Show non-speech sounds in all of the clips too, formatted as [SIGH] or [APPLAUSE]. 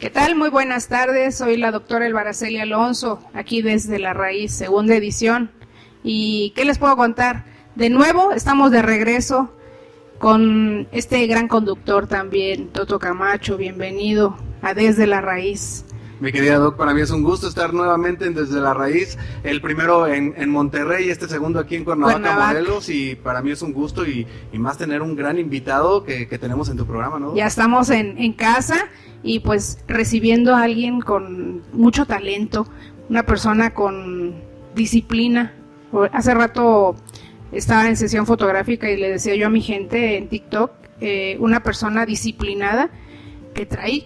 ¿Qué tal? Muy buenas tardes. Soy la doctora Elbaraceli Alonso, aquí desde La Raíz, segunda edición. ¿Y qué les puedo contar? De nuevo, estamos de regreso con este gran conductor también, Toto Camacho. Bienvenido a Desde la Raíz. Mi querida Doc, para mí es un gusto estar nuevamente en Desde la Raíz, el primero en, en Monterrey, este segundo aquí en Cuernavaca, Cuernavaca. Morelos, y para mí es un gusto y, y más tener un gran invitado que, que tenemos en tu programa, ¿no? Ya estamos en, en casa y pues recibiendo a alguien con mucho talento, una persona con disciplina. Hace rato estaba en sesión fotográfica y le decía yo a mi gente en TikTok, eh, una persona disciplinada que trae,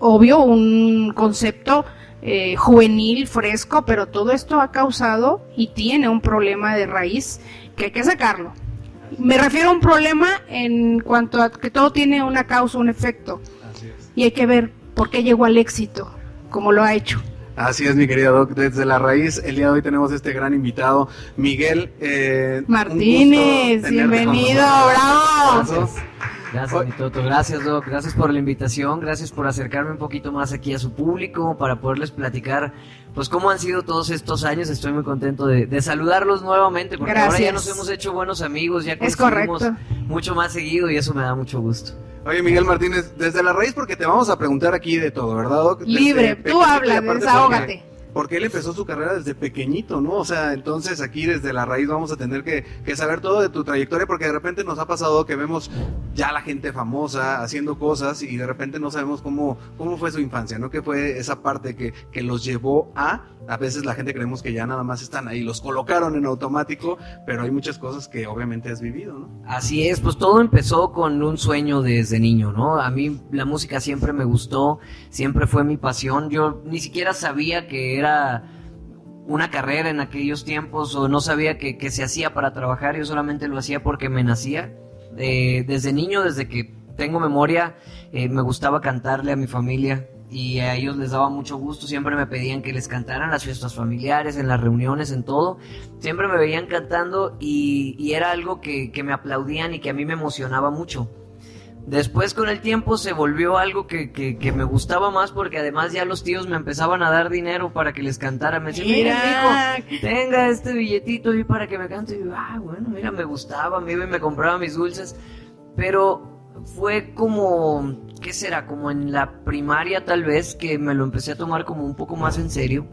obvio, un concepto eh, juvenil, fresco, pero todo esto ha causado y tiene un problema de raíz que hay que sacarlo. Me refiero a un problema en cuanto a que todo tiene una causa, un efecto, Así es. y hay que ver por qué llegó al éxito, como lo ha hecho. Así es, mi querida Doc, desde la raíz, el día de hoy tenemos este gran invitado, Miguel eh, Martínez, bienvenido, bravo. Gracias. Gracias, mi Toto. Gracias, Doc. Gracias por la invitación. Gracias por acercarme un poquito más aquí a su público para poderles platicar, pues, cómo han sido todos estos años. Estoy muy contento de, de saludarlos nuevamente porque ahora ya Gracias. nos hemos hecho buenos amigos, ya coincidimos mucho más seguido y eso me da mucho gusto. Oye, Miguel Martínez, desde la raíz, porque te vamos a preguntar aquí de todo, ¿verdad, Doc? Desde Libre, tú pequeñito y habla, desahógate. Porque- él empezó su carrera desde pequeñito, ¿no? O sea, entonces aquí desde la raíz vamos a tener que, que saber todo de tu trayectoria, porque de repente nos ha pasado que vemos ya la gente famosa haciendo cosas y de repente no sabemos cómo, cómo fue su infancia, ¿no? ¿Qué fue esa parte que, que los llevó a? A veces la gente creemos que ya nada más están ahí, los colocaron en automático, pero hay muchas cosas que obviamente has vivido, ¿no? Así es, pues todo empezó con un sueño desde niño, ¿no? A mí la música siempre me gustó, siempre fue mi pasión. Yo ni siquiera sabía que era una carrera en aquellos tiempos o no sabía que, se hacía para trabajar, yo solamente lo hacía porque me nacía. Eh, desde niño, desde que tengo memoria, eh, me gustaba cantarle a mi familia y a ellos les daba mucho gusto, siempre me pedían que les cantaran en las fiestas familiares, en las reuniones, en todo. Siempre me veían cantando y, y era algo que, que me aplaudían y que a mí me emocionaba mucho. Después con el tiempo se volvió algo que, que, que me gustaba más porque además ya los tíos me empezaban a dar dinero para que les cantara. Me decían, mira, hijo, tenga este billetito y para que me cante. Y yo, ah, bueno, mira, me gustaba, me iba y me compraba mis dulces. Pero fue como, ¿qué será? Como en la primaria tal vez que me lo empecé a tomar como un poco más en serio.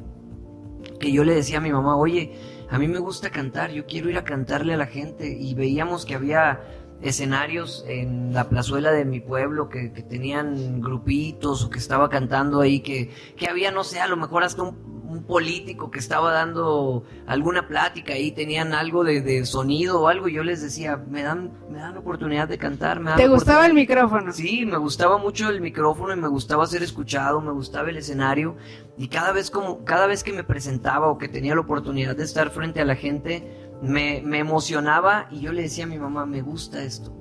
Que yo le decía a mi mamá, oye, a mí me gusta cantar, yo quiero ir a cantarle a la gente. Y veíamos que había escenarios en la plazuela de mi pueblo que, tenían grupitos o que estaba cantando ahí, que, que había, no sé, a lo mejor hasta un, un político que estaba dando alguna plática ahí, tenían algo de, de sonido o algo, y yo les decía, me dan, me dan oportunidad de cantar, me dan ¿Te gustaba el oportunidad". micrófono? Sí, me gustaba mucho el micrófono y me gustaba ser escuchado, me gustaba el escenario y cada vez como cada vez que me presentaba o que tenía la oportunidad de estar frente a la gente me, me emocionaba y yo le decía a mi mamá, me gusta esto.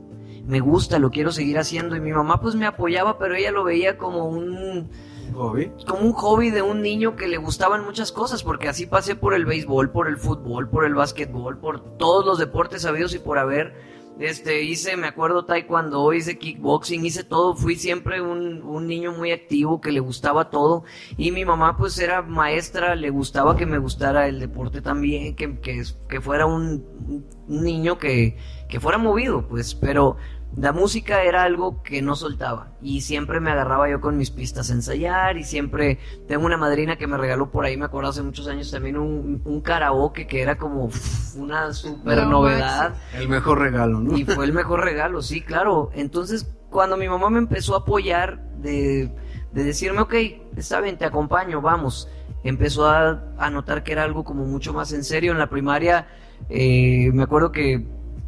Me gusta, lo quiero seguir haciendo y mi mamá pues me apoyaba, pero ella lo veía como un Hobby. como un hobby de un niño que le gustaban muchas cosas, porque así pasé por el béisbol, por el fútbol, por el básquetbol, por todos los deportes sabidos y por haber. Este, hice, me acuerdo, taekwondo, hice kickboxing, hice todo, fui siempre un, un niño muy activo que le gustaba todo. Y mi mamá, pues, era maestra, le gustaba que me gustara el deporte también, que, que, fuera un, un niño que, que fuera movido, pues, pero la música era algo que no soltaba y siempre me agarraba yo con mis pistas a ensayar y siempre tengo una madrina que me regaló por ahí, me acuerdo hace muchos años también un, un karaoke que era como uf, una super No, novedad El mejor regalo, ¿no? y fue el mejor regalo, sí, claro. Entonces, cuando mi mamá me empezó a apoyar de, de decirme, ok, está bien, te acompaño, vamos, empezó a, a notar que era algo como mucho más en serio. En la primaria, eh, me acuerdo que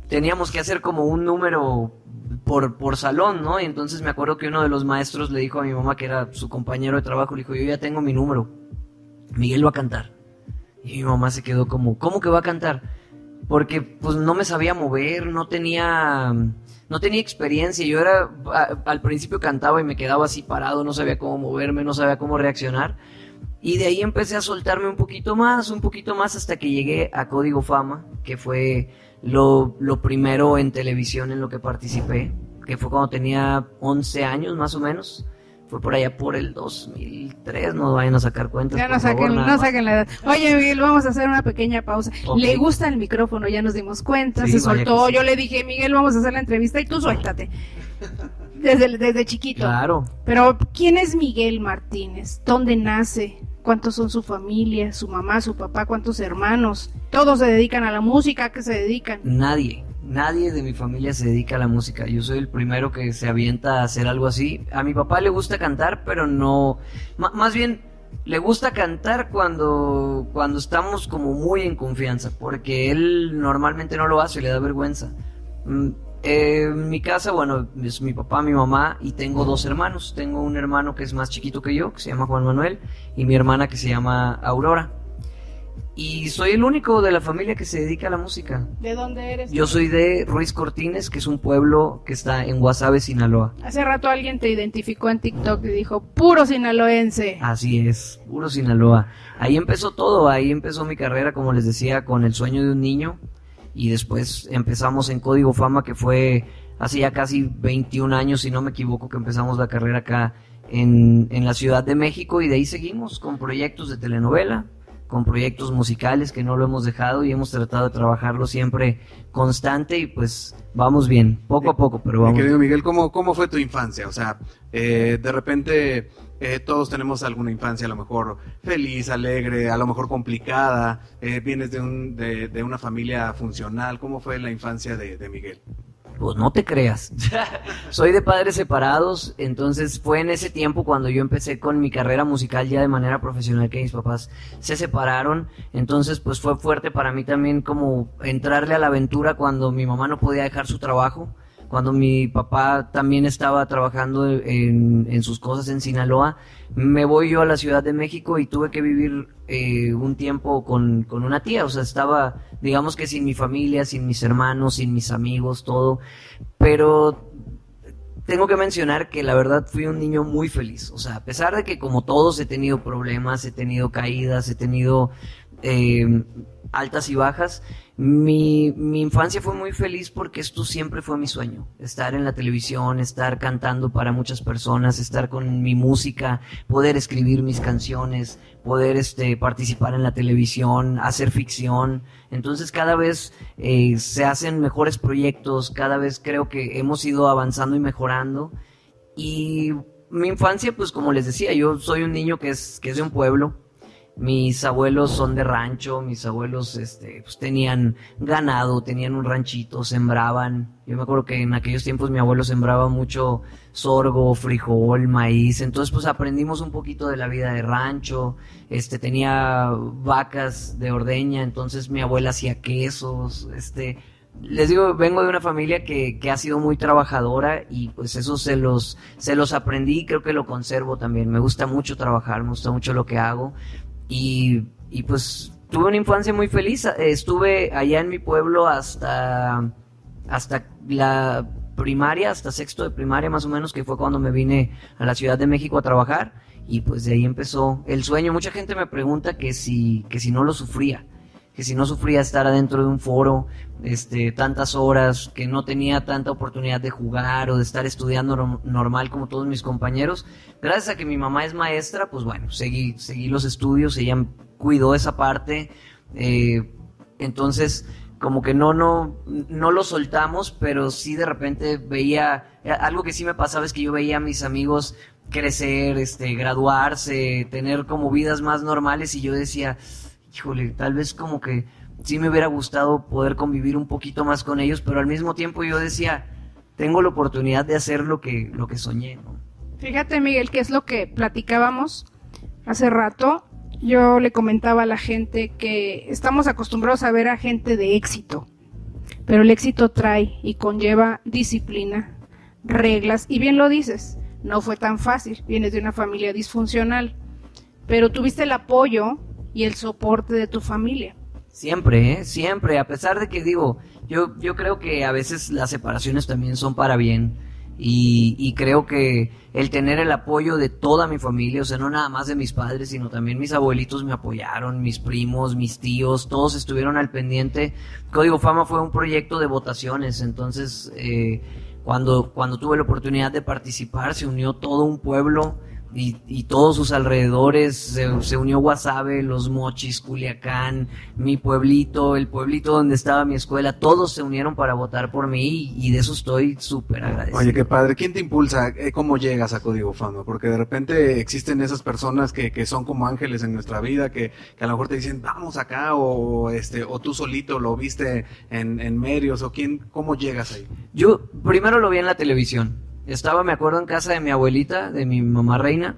teníamos que hacer como un número por, por salón, ¿no? Y entonces me acuerdo que uno de los maestros le dijo a mi mamá, que era su compañero de trabajo, le dijo, yo ya tengo mi número, Miguel va a cantar. Y mi mamá se quedó como, ¿cómo que va a cantar? Porque pues no me sabía mover, no tenía, no tenía experiencia. Yo era, al principio cantaba y me quedaba así parado, no sabía cómo moverme, no sabía cómo reaccionar. Y de ahí empecé a soltarme un poquito más, un poquito más, hasta que llegué a Código Fama, que fue lo, lo primero en televisión en lo que participé, que fue cuando tenía 11 años más o menos. fue por allá por el 2003, no vayan a sacar cuentas. Ya no saquen, favor, no saquen la edad. Oye, Miguel, vamos a hacer una pequeña pausa. Le gusta el micrófono, ya nos dimos cuenta, Sí, se soltó. sí. Yo le dije, Miguel, vamos a hacer la entrevista y tú suéltate. Desde, desde chiquito. Claro. Pero, ¿quién es Miguel Martínez? ¿Dónde nace? ¿Cuántos son su familia? ¿Su mamá, su papá? ¿Cuántos hermanos? ¿Todos se dedican a la música? ¿A qué se dedican? Nadie, nadie de mi familia se dedica a la música. Yo soy el primero que se avienta a hacer algo así. A mi papá le gusta cantar, pero no. más bien, le gusta cantar cuando, cuando estamos como muy en confianza, porque él normalmente no lo hace, le da vergüenza. Eh, en mi casa, bueno, es mi papá, mi mamá y tengo dos hermanos. Tengo un hermano que es más chiquito que yo, que se llama Juan Manuel, y mi hermana que se llama Aurora. Y soy el único de la familia que se dedica a la música. ¿De dónde eres? Yo soy de Ruiz Cortines, que es un pueblo que está en Guasave, Sinaloa. Hace rato alguien te identificó en TikTok y dijo, puro sinaloense. Así es, puro Sinaloa. Ahí empezó todo, ahí empezó mi carrera, como les decía, con el sueño de un niño. Y después empezamos en Código Fama, que fue hace ya casi 21 años, si no me equivoco, que empezamos la carrera acá en, en la Ciudad de México. Y de ahí seguimos con proyectos de telenovela, con proyectos musicales que no lo hemos dejado y hemos tratado de trabajarlo siempre constante y pues vamos bien, poco a poco, pero Mi vamos. querido Miguel, ¿cómo, ¿cómo fue tu infancia? O sea, eh, de repente eh, todos tenemos alguna infancia a lo mejor feliz, alegre, a lo mejor complicada, eh, vienes de, un, de, de una familia funcional. ¿Cómo fue la infancia de, de Miguel? Pues no te creas. [LAUGHS] Soy de padres separados, entonces fue en ese tiempo cuando yo empecé con mi carrera musical ya de manera profesional que mis papás se separaron. Entonces pues fue fuerte para mí también como entrarle a la aventura cuando mi mamá no podía dejar su trabajo. Cuando mi papá también estaba trabajando en, sus cosas en Sinaloa, me voy yo a la Ciudad de México y tuve que vivir eh, un tiempo con, con una tía. O sea, estaba, digamos que sin mi familia, sin mis hermanos, sin mis amigos, todo. Pero tengo que mencionar que la verdad fui un niño muy feliz. O sea, a pesar de que como todos he tenido problemas, he tenido caídas, he tenido eh, altas y bajas, mi, infancia fue muy feliz porque esto siempre fue mi sueño. Estar en la televisión, estar cantando para muchas personas, estar con mi música, poder escribir mis canciones, poder este, participar en la televisión, hacer ficción. Entonces cada vez eh, se hacen mejores proyectos, cada vez creo que hemos ido avanzando y mejorando. Y mi infancia, pues como les decía, yo soy un niño que es de un pueblo. Mis abuelos son de rancho, mis abuelos este, pues, tenían ganado, tenían un ranchito, sembraban. Yo me acuerdo que en aquellos tiempos mi abuelo sembraba mucho sorgo, frijol, maíz. Entonces pues aprendimos un poquito de la vida de rancho. Este tenía vacas de ordeña, entonces mi abuela hacía quesos, este les digo, vengo de una familia que, que ha sido muy trabajadora y pues eso se los, se los aprendí y creo que lo conservo también. Me gusta mucho trabajar, me gusta mucho lo que hago y, y pues tuve una infancia muy feliz. Estuve allá en mi pueblo hasta, hasta la primaria, hasta sexto de primaria más o menos, que fue cuando me vine a la Ciudad de México a trabajar y pues de ahí empezó el sueño. Mucha gente me pregunta que si, que si no lo sufría que si no sufría estar adentro de un foro este, tantas horas, que no tenía tanta oportunidad de jugar o de estar estudiando norm- normal como todos mis compañeros. Gracias a que mi mamá es maestra, pues bueno, seguí, seguí los estudios, ella cuidó esa parte. eh, entonces, como que no, no, no lo soltamos, pero sí de repente veía, eh, algo que sí me pasaba es que yo veía a mis amigos crecer, este, graduarse, tener como vidas más normales y yo decía, híjole, tal vez como que sí me hubiera gustado poder convivir un poquito más con ellos, pero al mismo tiempo yo decía, tengo la oportunidad de hacer lo que, lo que soñé. Fíjate, Miguel, que es lo que platicábamos hace rato. Yo le comentaba a la gente que estamos acostumbrados a ver a gente de éxito, pero el éxito trae y conlleva disciplina, reglas, y bien lo dices, no fue tan fácil, vienes de una familia disfuncional, pero tuviste el apoyo y el soporte de tu familia. Siempre, ¿eh? Siempre, a pesar de que digo, yo, yo creo que a veces las separaciones también son para bien. Y, creo que el tener el apoyo de toda mi familia, o sea, no nada más de mis padres, sino también mis abuelitos me apoyaron, mis primos, mis tíos, todos estuvieron al pendiente. Código Fama fue un proyecto de votaciones, entonces eh, Cuando, cuando tuve la oportunidad de participar, se unió todo un pueblo y, y todos sus alrededores, se, se unió Guasave, Los Mochis, Culiacán, mi pueblito, el pueblito donde estaba mi escuela, todos se unieron para votar por mí y, de eso estoy súper agradecido. Oye, qué padre. ¿Quién te impulsa? Eh, ¿Cómo llegas a Código Fama? Porque de repente existen esas personas que, que son como ángeles en nuestra vida, que, que a lo mejor te dicen, vamos acá, o este, o tú solito lo viste en, en medios, o quién, ¿cómo llegas ahí? Yo primero lo vi en la televisión. Estaba, me acuerdo, en casa de mi abuelita, de mi mamá reina,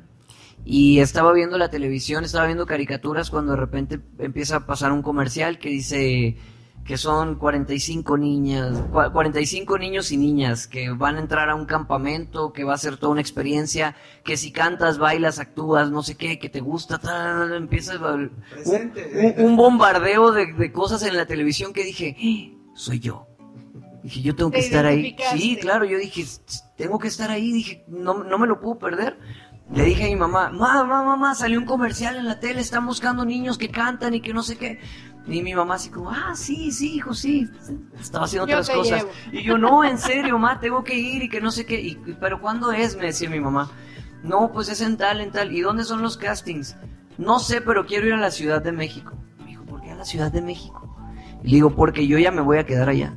y estaba viendo la televisión, estaba viendo caricaturas cuando de repente empieza a pasar un comercial que dice que son 45 niñas, cua- 45 niños y niñas que van a entrar a un campamento, que va a ser toda una experiencia, que si cantas, bailas, actúas, no sé qué, que te gusta, tal, empieza a- un, un- un bombardeo de, de cosas en la televisión que dije, "Eh, soy yo. Dije, yo tengo que estar ahí. Sí, claro, yo dije, tengo que estar ahí, dije, no, no me lo puedo perder. Le dije a mi mamá, mamá, mamá, salió un comercial en la tele, están buscando niños que cantan y que no sé qué. Y mi mamá así como, ah, sí, sí, hijo, sí. Estaba haciendo Yo otras cosas. llevo. Y yo, no, en serio, ma, tengo que ir y que no sé qué. Y, pero ¿cuándo es? Me decía mi mamá. No, pues es en tal, en tal. ¿Y dónde son los castings? No sé, pero quiero ir a la Ciudad de México. Me dijo, ¿por qué a la Ciudad de México? Y le digo, porque yo ya me voy a quedar allá.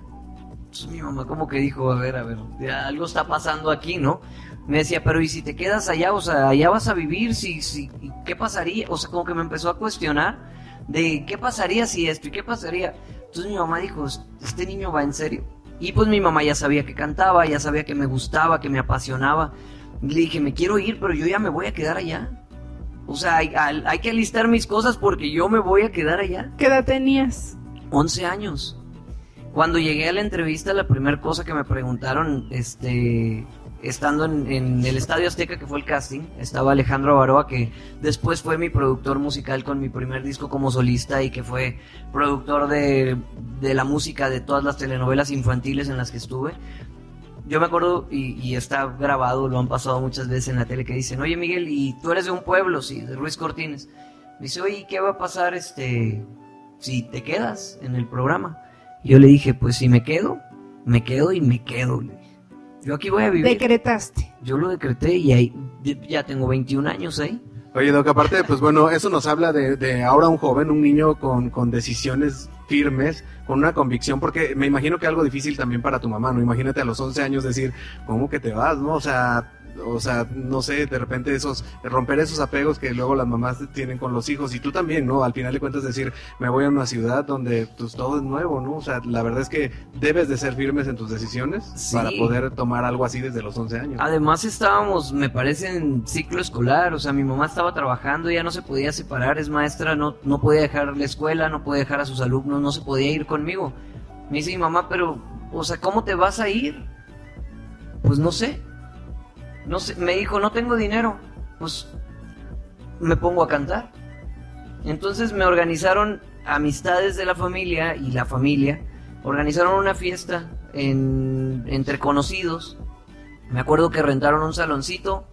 Entonces mi mamá como que dijo, a ver, a ver, ya algo está pasando aquí, ¿no? Me decía, pero ¿y si te quedas allá? O sea, allá vas a vivir, si, si, ¿y ¿qué pasaría? O sea, como que me empezó a cuestionar de qué pasaría si esto y qué pasaría. Entonces mi mamá dijo, este niño va en serio. Y pues mi mamá ya sabía que cantaba, ya sabía que me gustaba, que me apasionaba. Le dije, me quiero ir, pero yo ya me voy a quedar allá. O sea, hay, hay- hay que alistar mis cosas porque yo me voy a quedar allá. ¿Qué edad tenías? 11 años. Cuando llegué a la entrevista, la primera cosa que me preguntaron, este, estando en, el Estadio Azteca, que fue el casting, estaba Alejandro Baroa, que después fue mi productor musical con mi primer disco como solista y que fue productor de, la música de todas las telenovelas infantiles en las que estuve. Yo me acuerdo, y, y está grabado, lo han pasado muchas veces en la tele, que dicen, oye Miguel, ¿y tú eres de un pueblo? Sí, de Ruiz Cortines. Me dice, oye, ¿qué va a pasar este, si te quedas en el programa? Yo le dije, pues si me quedo, me quedo y me quedo. le dije. Yo aquí voy a vivir. Decretaste. Yo lo decreté y ahí ya tengo 21 años ahí. Oye, Doc, aparte, pues bueno, eso nos habla de, de ahora un joven, un niño con, con decisiones firmes, con una convicción, porque me imagino que algo difícil también para tu mamá, ¿no? Imagínate a los 11 años decir, ¿cómo que te vas, no? O sea, o sea, no sé, de repente esos, romper esos apegos que luego las mamás tienen con los hijos y tú también, ¿no? Al final de cuentas decir, me voy a una ciudad donde pues todo es nuevo, ¿no? O sea, la verdad es que debes de ser firmes en tus decisiones Sí. para poder tomar algo así desde los 11 años. Además estábamos, me parece, en ciclo escolar, o sea, mi mamá estaba trabajando, ya no se podía separar, es maestra, no, no podía dejar la escuela, no podía dejar a sus alumnos, no se podía ir conmigo. Me dice mi mamá, pero, o sea, ¿cómo te vas a ir? Pues no sé. No me dijo, no tengo dinero. Pues me pongo a cantar. Entonces me organizaron amistades de la familia y la familia, organizaron una fiesta en, entre conocidos. Me acuerdo que rentaron un saloncito,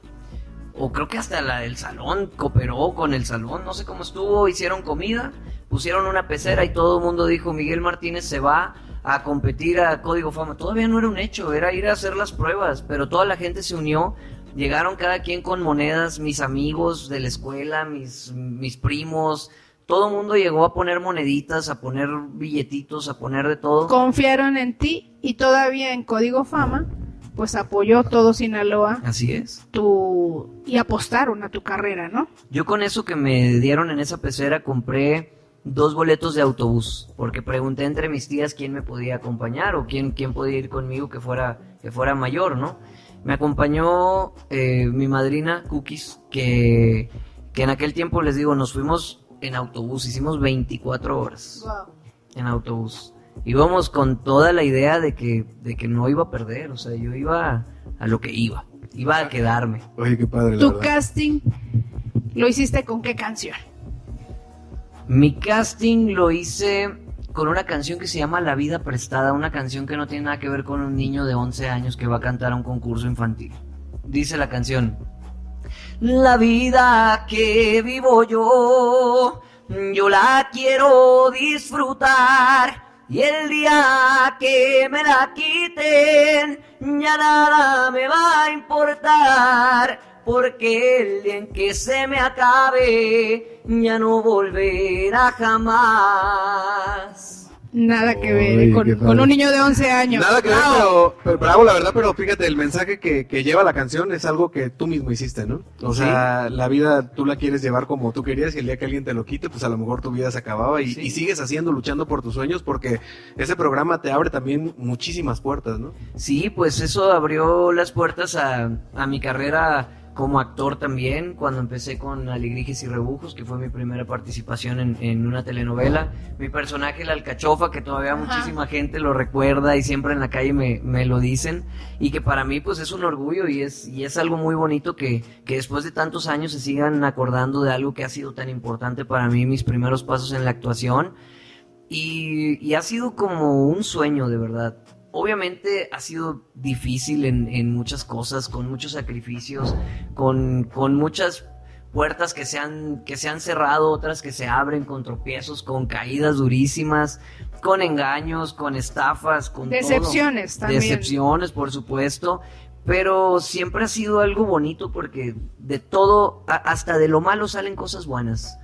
o creo que hasta la del salón cooperó con el salón, no sé cómo estuvo, hicieron comida, pusieron una pecera y todo el mundo dijo, Miguel Martínez se va a competir a Código Fama. Todavía no era un hecho, era ir a hacer las pruebas, pero toda la gente se unió, llegaron cada quien con monedas, mis amigos de la escuela, mis, mis primos, todo el mundo llegó a poner moneditas, a poner billetitos, a poner de todo. Confiaron en ti y todavía en Código Fama, pues apoyó todo Sinaloa Así es. tu y apostaron a tu carrera, ¿no? Yo con eso que me dieron en esa pecera compré dos boletos de autobús, porque pregunté entre mis tías quién me podía acompañar o quién, quién podía ir conmigo que fuera, que fuera mayor, ¿no? Me acompañó eh, mi madrina Cookies, que, que en aquel tiempo les digo, nos fuimos en autobús, hicimos 24 horas en autobús. Íbamos con toda la idea de que, de que no iba a perder, o sea, yo iba a lo que iba, iba a quedarme. Oye, qué padre, la Tu verdad. casting lo hiciste con qué canción? Mi casting lo hice con una canción que se llama La vida prestada, una canción que no tiene nada que ver con un niño de 11 años que va a cantar a un concurso infantil. Dice la canción, La vida que vivo yo, yo la quiero disfrutar Y el día que me la quiten, ya nada me va a importar. Porque el día en que se me acabe, ya no volverá jamás. Nada que ver, con, un niño de 11 años. Nada que ver, Bravo. pero, pero bravo, la verdad, pero fíjate, el mensaje que, que lleva la canción es algo que tú mismo hiciste, ¿no? O sea, la vida tú la quieres llevar como tú querías y el día que alguien te lo quite, pues a lo mejor tu vida se acababa y, Sí. y sigues haciendo, luchando por tus sueños porque ese programa te abre también muchísimas puertas, ¿no? Sí, pues eso abrió las puertas a, a mi carrera como actor también, cuando empecé con Alegrijes y Rebujos, que fue mi primera participación en, en una telenovela. Mi personaje, la alcachofa, que todavía Ajá. muchísima gente lo recuerda y siempre en la calle me, me lo dicen, y que para mí pues es un orgullo y es, y es algo muy bonito que, que después de tantos años se sigan acordando de algo que ha sido tan importante para mí, mis primeros pasos en la actuación. Y, y ha sido como un sueño, de verdad. Obviamente ha sido difícil en, en muchas cosas, con muchos sacrificios, con, con muchas puertas que se, han, que se han cerrado, otras que se abren con tropiezos, con caídas durísimas, con engaños, con estafas, con todo. Decepciones también. Decepciones, por supuesto. Pero siempre ha sido algo bonito porque de todo, hasta de lo malo salen cosas buenas.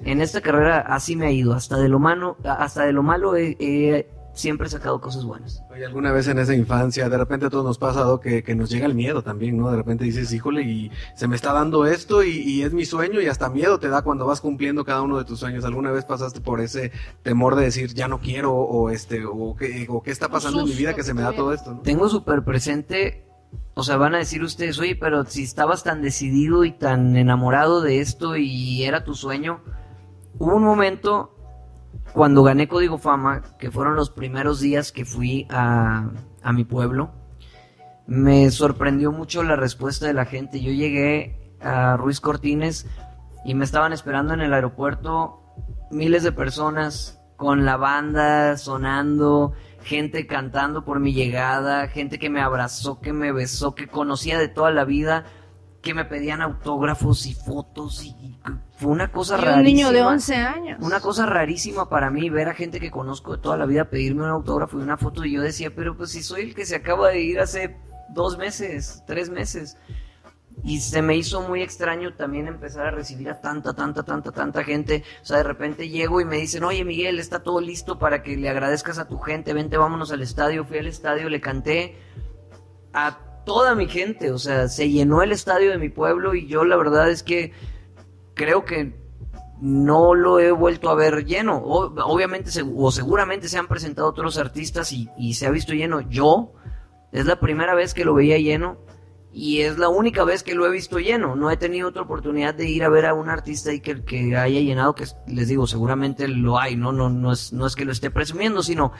En esta carrera así me ha ido, hasta de lo malo, hasta de lo malo he, he siempre sacado cosas buenas. Oye, alguna vez en esa infancia, de repente a todos nos pasa Doc, que, que nos llega el miedo también, ¿no? De repente dices, híjole, y se me está dando esto y, y es mi sueño y hasta miedo te da cuando vas cumpliendo cada uno de tus sueños. ¿Alguna vez pasaste por ese temor de decir, ya no quiero o este, o qué, o qué está pasando en mi vida que se me da todo esto, ¿no? Tengo súper presente, o sea, van a decir ustedes, oye, pero si estabas tan decidido y tan enamorado de esto y era tu sueño, hubo un momento cuando gané Código Fama, que fueron los primeros días que fui a, a mi pueblo, me sorprendió mucho la respuesta de la gente. Yo llegué a Ruiz Cortines y me estaban esperando en el aeropuerto miles de personas con la banda sonando, gente cantando por mi llegada, gente que me abrazó, que me besó, que conocía de toda la vida, que me pedían autógrafos y fotos y, y fue una cosa Y rarísima. un niño de 11 años. Una cosa rarísima para mí ver a gente que conozco de toda la vida pedirme un autógrafo y una foto y yo decía, pero pues si soy el que se acaba de ir hace dos meses, tres meses. Y se me hizo muy extraño también empezar a recibir a tanta, tanta, tanta, tanta gente. O sea, de repente llego y me dicen, oye Miguel, está todo listo para que le agradezcas a tu gente, vente, vámonos al estadio. Fui al estadio, le canté a toda mi gente. O sea, se llenó el estadio de mi pueblo y yo la verdad es que creo que no lo he vuelto a ver lleno. Obviamente, o seguramente se han presentado otros artistas y, se ha visto lleno. Yo, es la primera vez que lo veía lleno y es la única vez que lo he visto lleno. No he tenido otra oportunidad de ir a ver a un artista y que, haya llenado, que les digo, seguramente lo hay, ¿no? No, no es que lo esté presumiendo, sino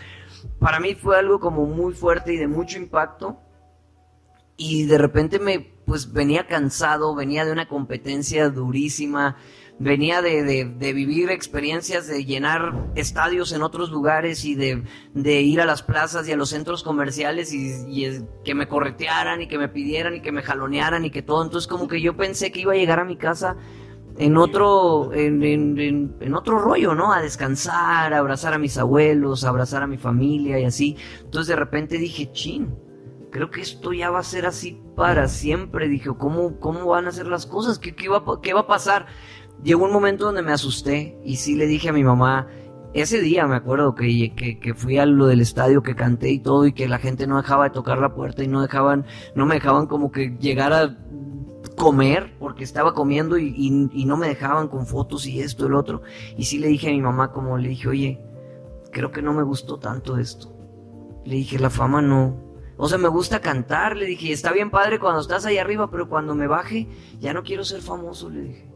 para mí fue algo como muy fuerte y de mucho impacto y de repente me pues venía cansado, venía de una competencia durísima, venía de, de- de vivir experiencias de llenar estadios en otros lugares y de, de ir a las plazas y a los centros comerciales y, que me corretearan y que me pidieran y que me jalonearan y que todo. Entonces como que yo pensé que iba a llegar a mi casa en otro, en, en- en- en otro rollo, ¿no? A descansar, a abrazar a mis abuelos, a abrazar a mi familia y así. Entonces de repente dije, chin, creo que esto ya va a ser así para siempre. Dije, ¿cómo, cómo van a ser las cosas? ¿Qué, qué, va, qué va a pasar? Llegó un momento donde me asusté y sí le dije a mi mamá, ese día me acuerdo que, que, fui a lo del estadio, que canté y todo y que la gente no dejaba de tocar la puerta y no dejaban, no me dejaban como que llegar a comer porque estaba comiendo y, y- y no me dejaban con fotos y esto, el otro. Y sí le dije a mi mamá como le dije, oye, creo que no me gustó tanto esto. Le dije, la fama no. O sea, me gusta cantar, le dije, está bien padre cuando estás ahí arriba, pero cuando me baje, ya no quiero ser famoso, le dije.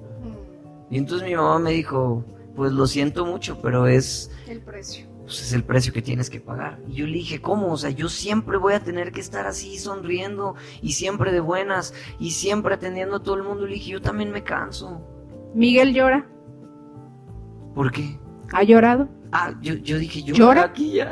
Y entonces mi mamá me dijo, pues lo siento mucho, pero es, El precio. pues, es el precio que tienes que pagar. Y yo le dije, ¿cómo? O sea, yo siempre voy a tener que estar así, sonriendo, y siempre de buenas, y siempre atendiendo a todo el mundo. Le dije, yo también me canso. Miguel llora. ¿Por qué? ¿Ha llorado? Ah, yo, yo dije, yo ¿Llora? aquí ya.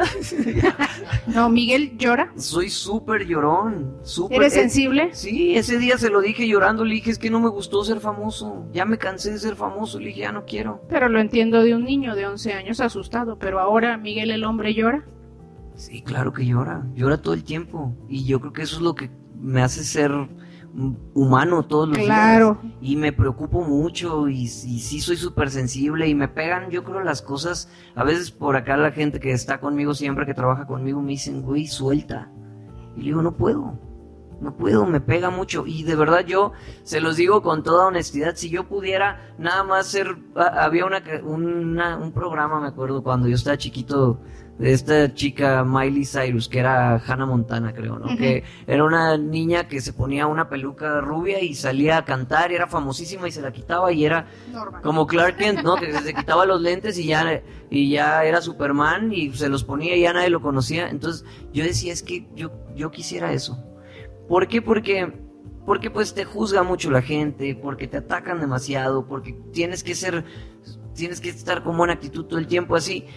[LAUGHS] No, Miguel llora. Soy súper llorón. Súper. ¿Eres eh, sensible? Sí, ese día se lo dije llorando, le dije, es que no me gustó ser famoso, ya me cansé de ser famoso, le dije, ya no quiero. Pero lo entiendo de un niño de 11 años asustado. Pero ahora Miguel el hombre llora. Sí, claro que llora, llora todo el tiempo. Y yo creo que eso es lo que me hace ser humano todos los Claro. días. Y me preocupo mucho y, y sí soy súper sensible y me pegan, yo creo, las cosas. A veces por acá la gente que está conmigo siempre, que trabaja conmigo, me dicen, güey, suelta. Y le digo, no puedo. No puedo, me pega mucho. Y de verdad yo se los digo con toda honestidad, si yo pudiera nada más ser... a- Había una, una- un programa, me acuerdo, cuando yo estaba chiquito, de esta chica Miley Cyrus, que era Hannah Montana, creo, ¿no? Que era una niña que se ponía una peluca rubia y salía a cantar y era famosísima y se la quitaba y era Normal. como Clark Kent, ¿no? Que se quitaba los lentes y ya, y ya era Superman y se los ponía y ya nadie lo conocía. Entonces yo decía, es que yo, yo quisiera eso. ¿Por qué? Porque, porque pues te juzga mucho la gente, porque te atacan demasiado, porque tienes que ser, tienes que estar con buena actitud todo el tiempo así.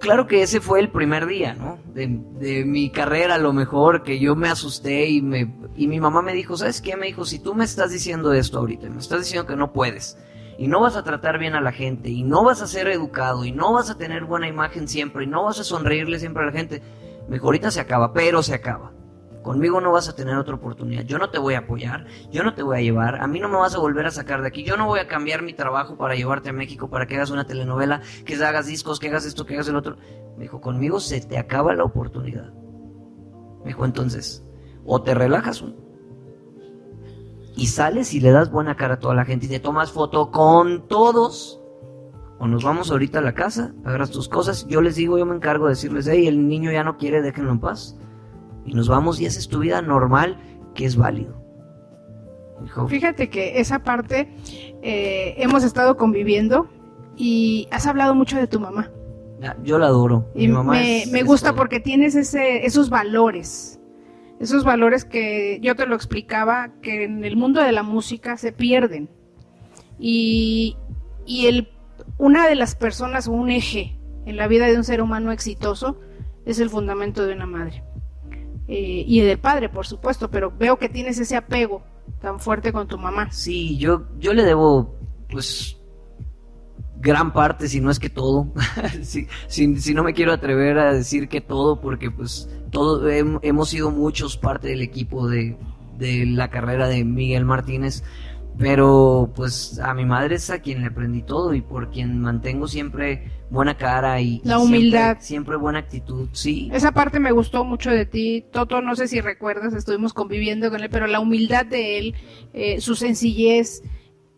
Claro que ese fue el primer día, ¿no? De, mi carrera, a lo mejor, que yo me asusté y, me, y mi mamá me dijo, ¿sabes qué? Me dijo, si tú me estás diciendo esto ahorita, me estás diciendo que no puedes, y no vas a tratar bien a la gente, y no vas a ser educado, y no vas a tener buena imagen siempre, y no vas a sonreírle siempre a la gente, me dijo, ahorita se acaba, pero se acaba. Conmigo no vas a tener otra oportunidad. Yo no te voy a apoyar, yo no te voy a llevar, a mí no me vas a volver a sacar de aquí. Yo no voy a cambiar mi trabajo para llevarte a México, para que hagas una telenovela, que hagas discos, que hagas esto, que hagas el otro. Me dijo, conmigo se te acaba la oportunidad. Me dijo, entonces, o te relajas y sales y le das buena cara a toda la gente y te tomas foto con todos, o nos vamos ahorita a la casa, agarras tus cosas, yo les digo, yo me encargo de decirles, hey, el niño ya no quiere, déjenlo en paz. Y nos vamos y haces tu vida normal, que es válido. Fíjate que esa parte eh, hemos estado conviviendo y has hablado mucho de tu mamá. "Ya, yo la adoro. Y Mi mamá me, es- me gusta todo". porque tienes ese, esos valores. Esos valores que yo te lo explicaba, que en el mundo de la música se pierden. Y, y el, una de las personas o un eje en la vida de un ser humano exitoso es el fundamento de una madre. Eh, y del padre, por supuesto, pero veo que tienes ese apego tan fuerte con tu mamá. Sí, yo, yo le debo, pues, gran parte, si no es que todo. [LAUGHS] si, si, no me quiero atrever a decir que todo, porque pues todo hem- hemos sido muchos parte del equipo de, de la carrera de Miguel Martínez. Pero pues a mi madre es a quien le aprendí todo y por quien mantengo siempre buena cara y La y humildad. siempre, siempre buena actitud, sí. Esa parte me gustó mucho de ti, Toto, no sé si recuerdas, estuvimos conviviendo con él, pero la humildad de él, eh, su sencillez,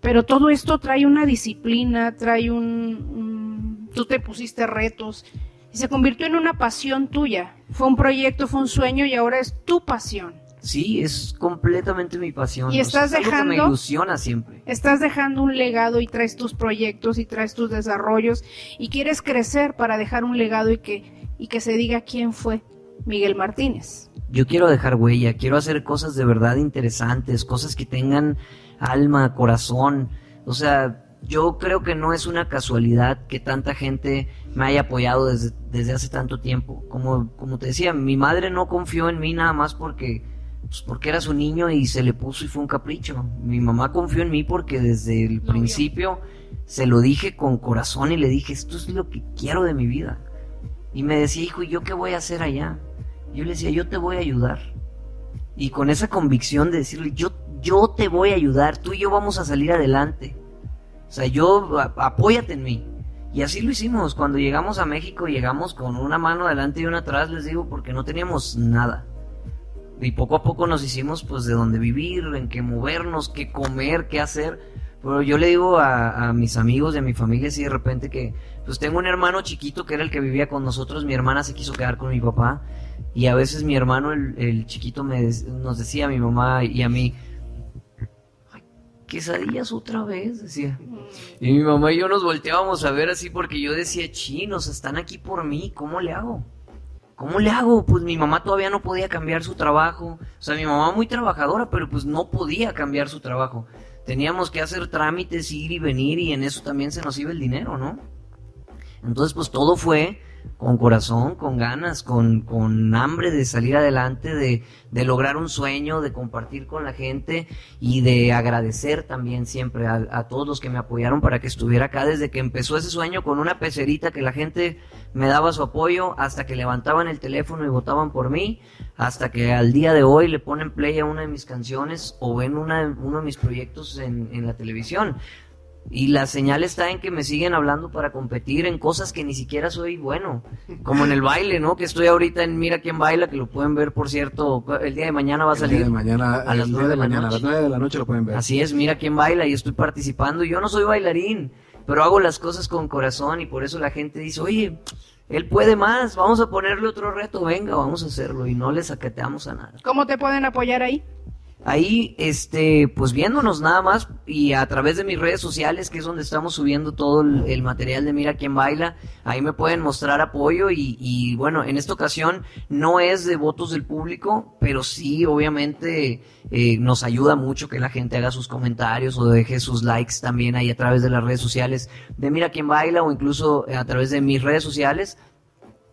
pero todo esto trae una disciplina, trae un, un- Tú te pusiste retos y se convirtió en una pasión tuya. Fue un proyecto, fue un sueño y ahora es tu pasión. Sí, es completamente mi pasión. Y o sea, estás es algo que me ilusiona siempre. Estás dejando un legado y traes tus proyectos y traes tus desarrollos y quieres crecer para dejar un legado y que, y que se diga quién fue Miguel Martínez. Yo quiero dejar huella, quiero hacer cosas de verdad interesantes, cosas que tengan alma, corazón. O sea, yo creo que no es una casualidad que tanta gente me haya apoyado desde, desde hace tanto tiempo. Como, como te decía, mi madre no confió en mí nada más porque, pues porque era su niño y se le puso y fue un capricho. Mi mamá confió en mí porque desde el principio se lo dije con corazón y le dije, esto es lo que quiero de mi vida. Y me decía, hijo, ¿y yo qué voy a hacer allá? Yo le decía, yo te voy a ayudar. Y con esa convicción de decirle, yo, yo te voy a ayudar, tú y yo vamos a salir adelante. O sea, yo, a- apóyate en mí. Y así lo hicimos. Cuando llegamos a México, llegamos con una mano adelante y una atrás, les digo, porque no teníamos nada. Y poco a poco nos hicimos, pues, de dónde vivir, en qué movernos, qué comer, qué hacer. Pero yo le digo a, mis amigos de mi familia, así de repente, que, pues, tengo un hermano chiquito que era el que vivía con nosotros. Mi hermana se quiso quedar con mi papá. Y a veces mi hermano, el, chiquito, me, nos decía a mi mamá y a mí, "Ay, quesadillas otra vez, decía. Y mi mamá y yo nos volteábamos a ver así porque yo decía, chinos, están aquí por mí, ¿cómo le hago? ¿Cómo le hago? Pues mi mamá todavía no podía cambiar su trabajo. O sea, mi mamá muy trabajadora, pero pues no podía cambiar su trabajo. Teníamos que hacer trámites, ir y venir, y en eso también se nos iba el dinero, ¿no? Entonces, pues todo fue con corazón, con ganas, con, con hambre de salir adelante, de, de, lograr un sueño, de compartir con la gente y de agradecer también siempre a, todos los que me apoyaron para que estuviera acá desde que empezó ese sueño con una pecerita que la gente me daba su apoyo hasta que levantaban el teléfono y votaban por mí, hasta que al día de hoy le ponen play a una de mis canciones o ven una, uno de mis proyectos en, en la televisión. Y la señal está en que me siguen hablando para competir en cosas que ni siquiera soy bueno. Como en el baile, ¿no? Que estoy ahorita en Mira quién baila, que lo pueden ver, por cierto, el día de mañana va a salir. El día de mañana, a las el día nueve de de la mañana, a las noche. 9 de la noche lo pueden ver. Así es, Mira quién baila y estoy participando. Yo no soy bailarín, pero hago las cosas con corazón y por eso la gente dice, oye, él puede más, vamos a ponerle otro reto, venga, vamos a hacerlo y no le saqueteamos a nada. ¿Cómo te pueden apoyar ahí? Ahí, este, pues viéndonos nada más y a través de mis redes sociales, que es donde estamos subiendo todo el, material de Mira quién baila, ahí me pueden mostrar apoyo y, y, bueno, en esta ocasión no es de votos del público, pero sí, obviamente, eh, nos ayuda mucho que la gente haga sus comentarios o deje sus likes también ahí a través de las redes sociales de Mira quién baila o incluso a través de mis redes sociales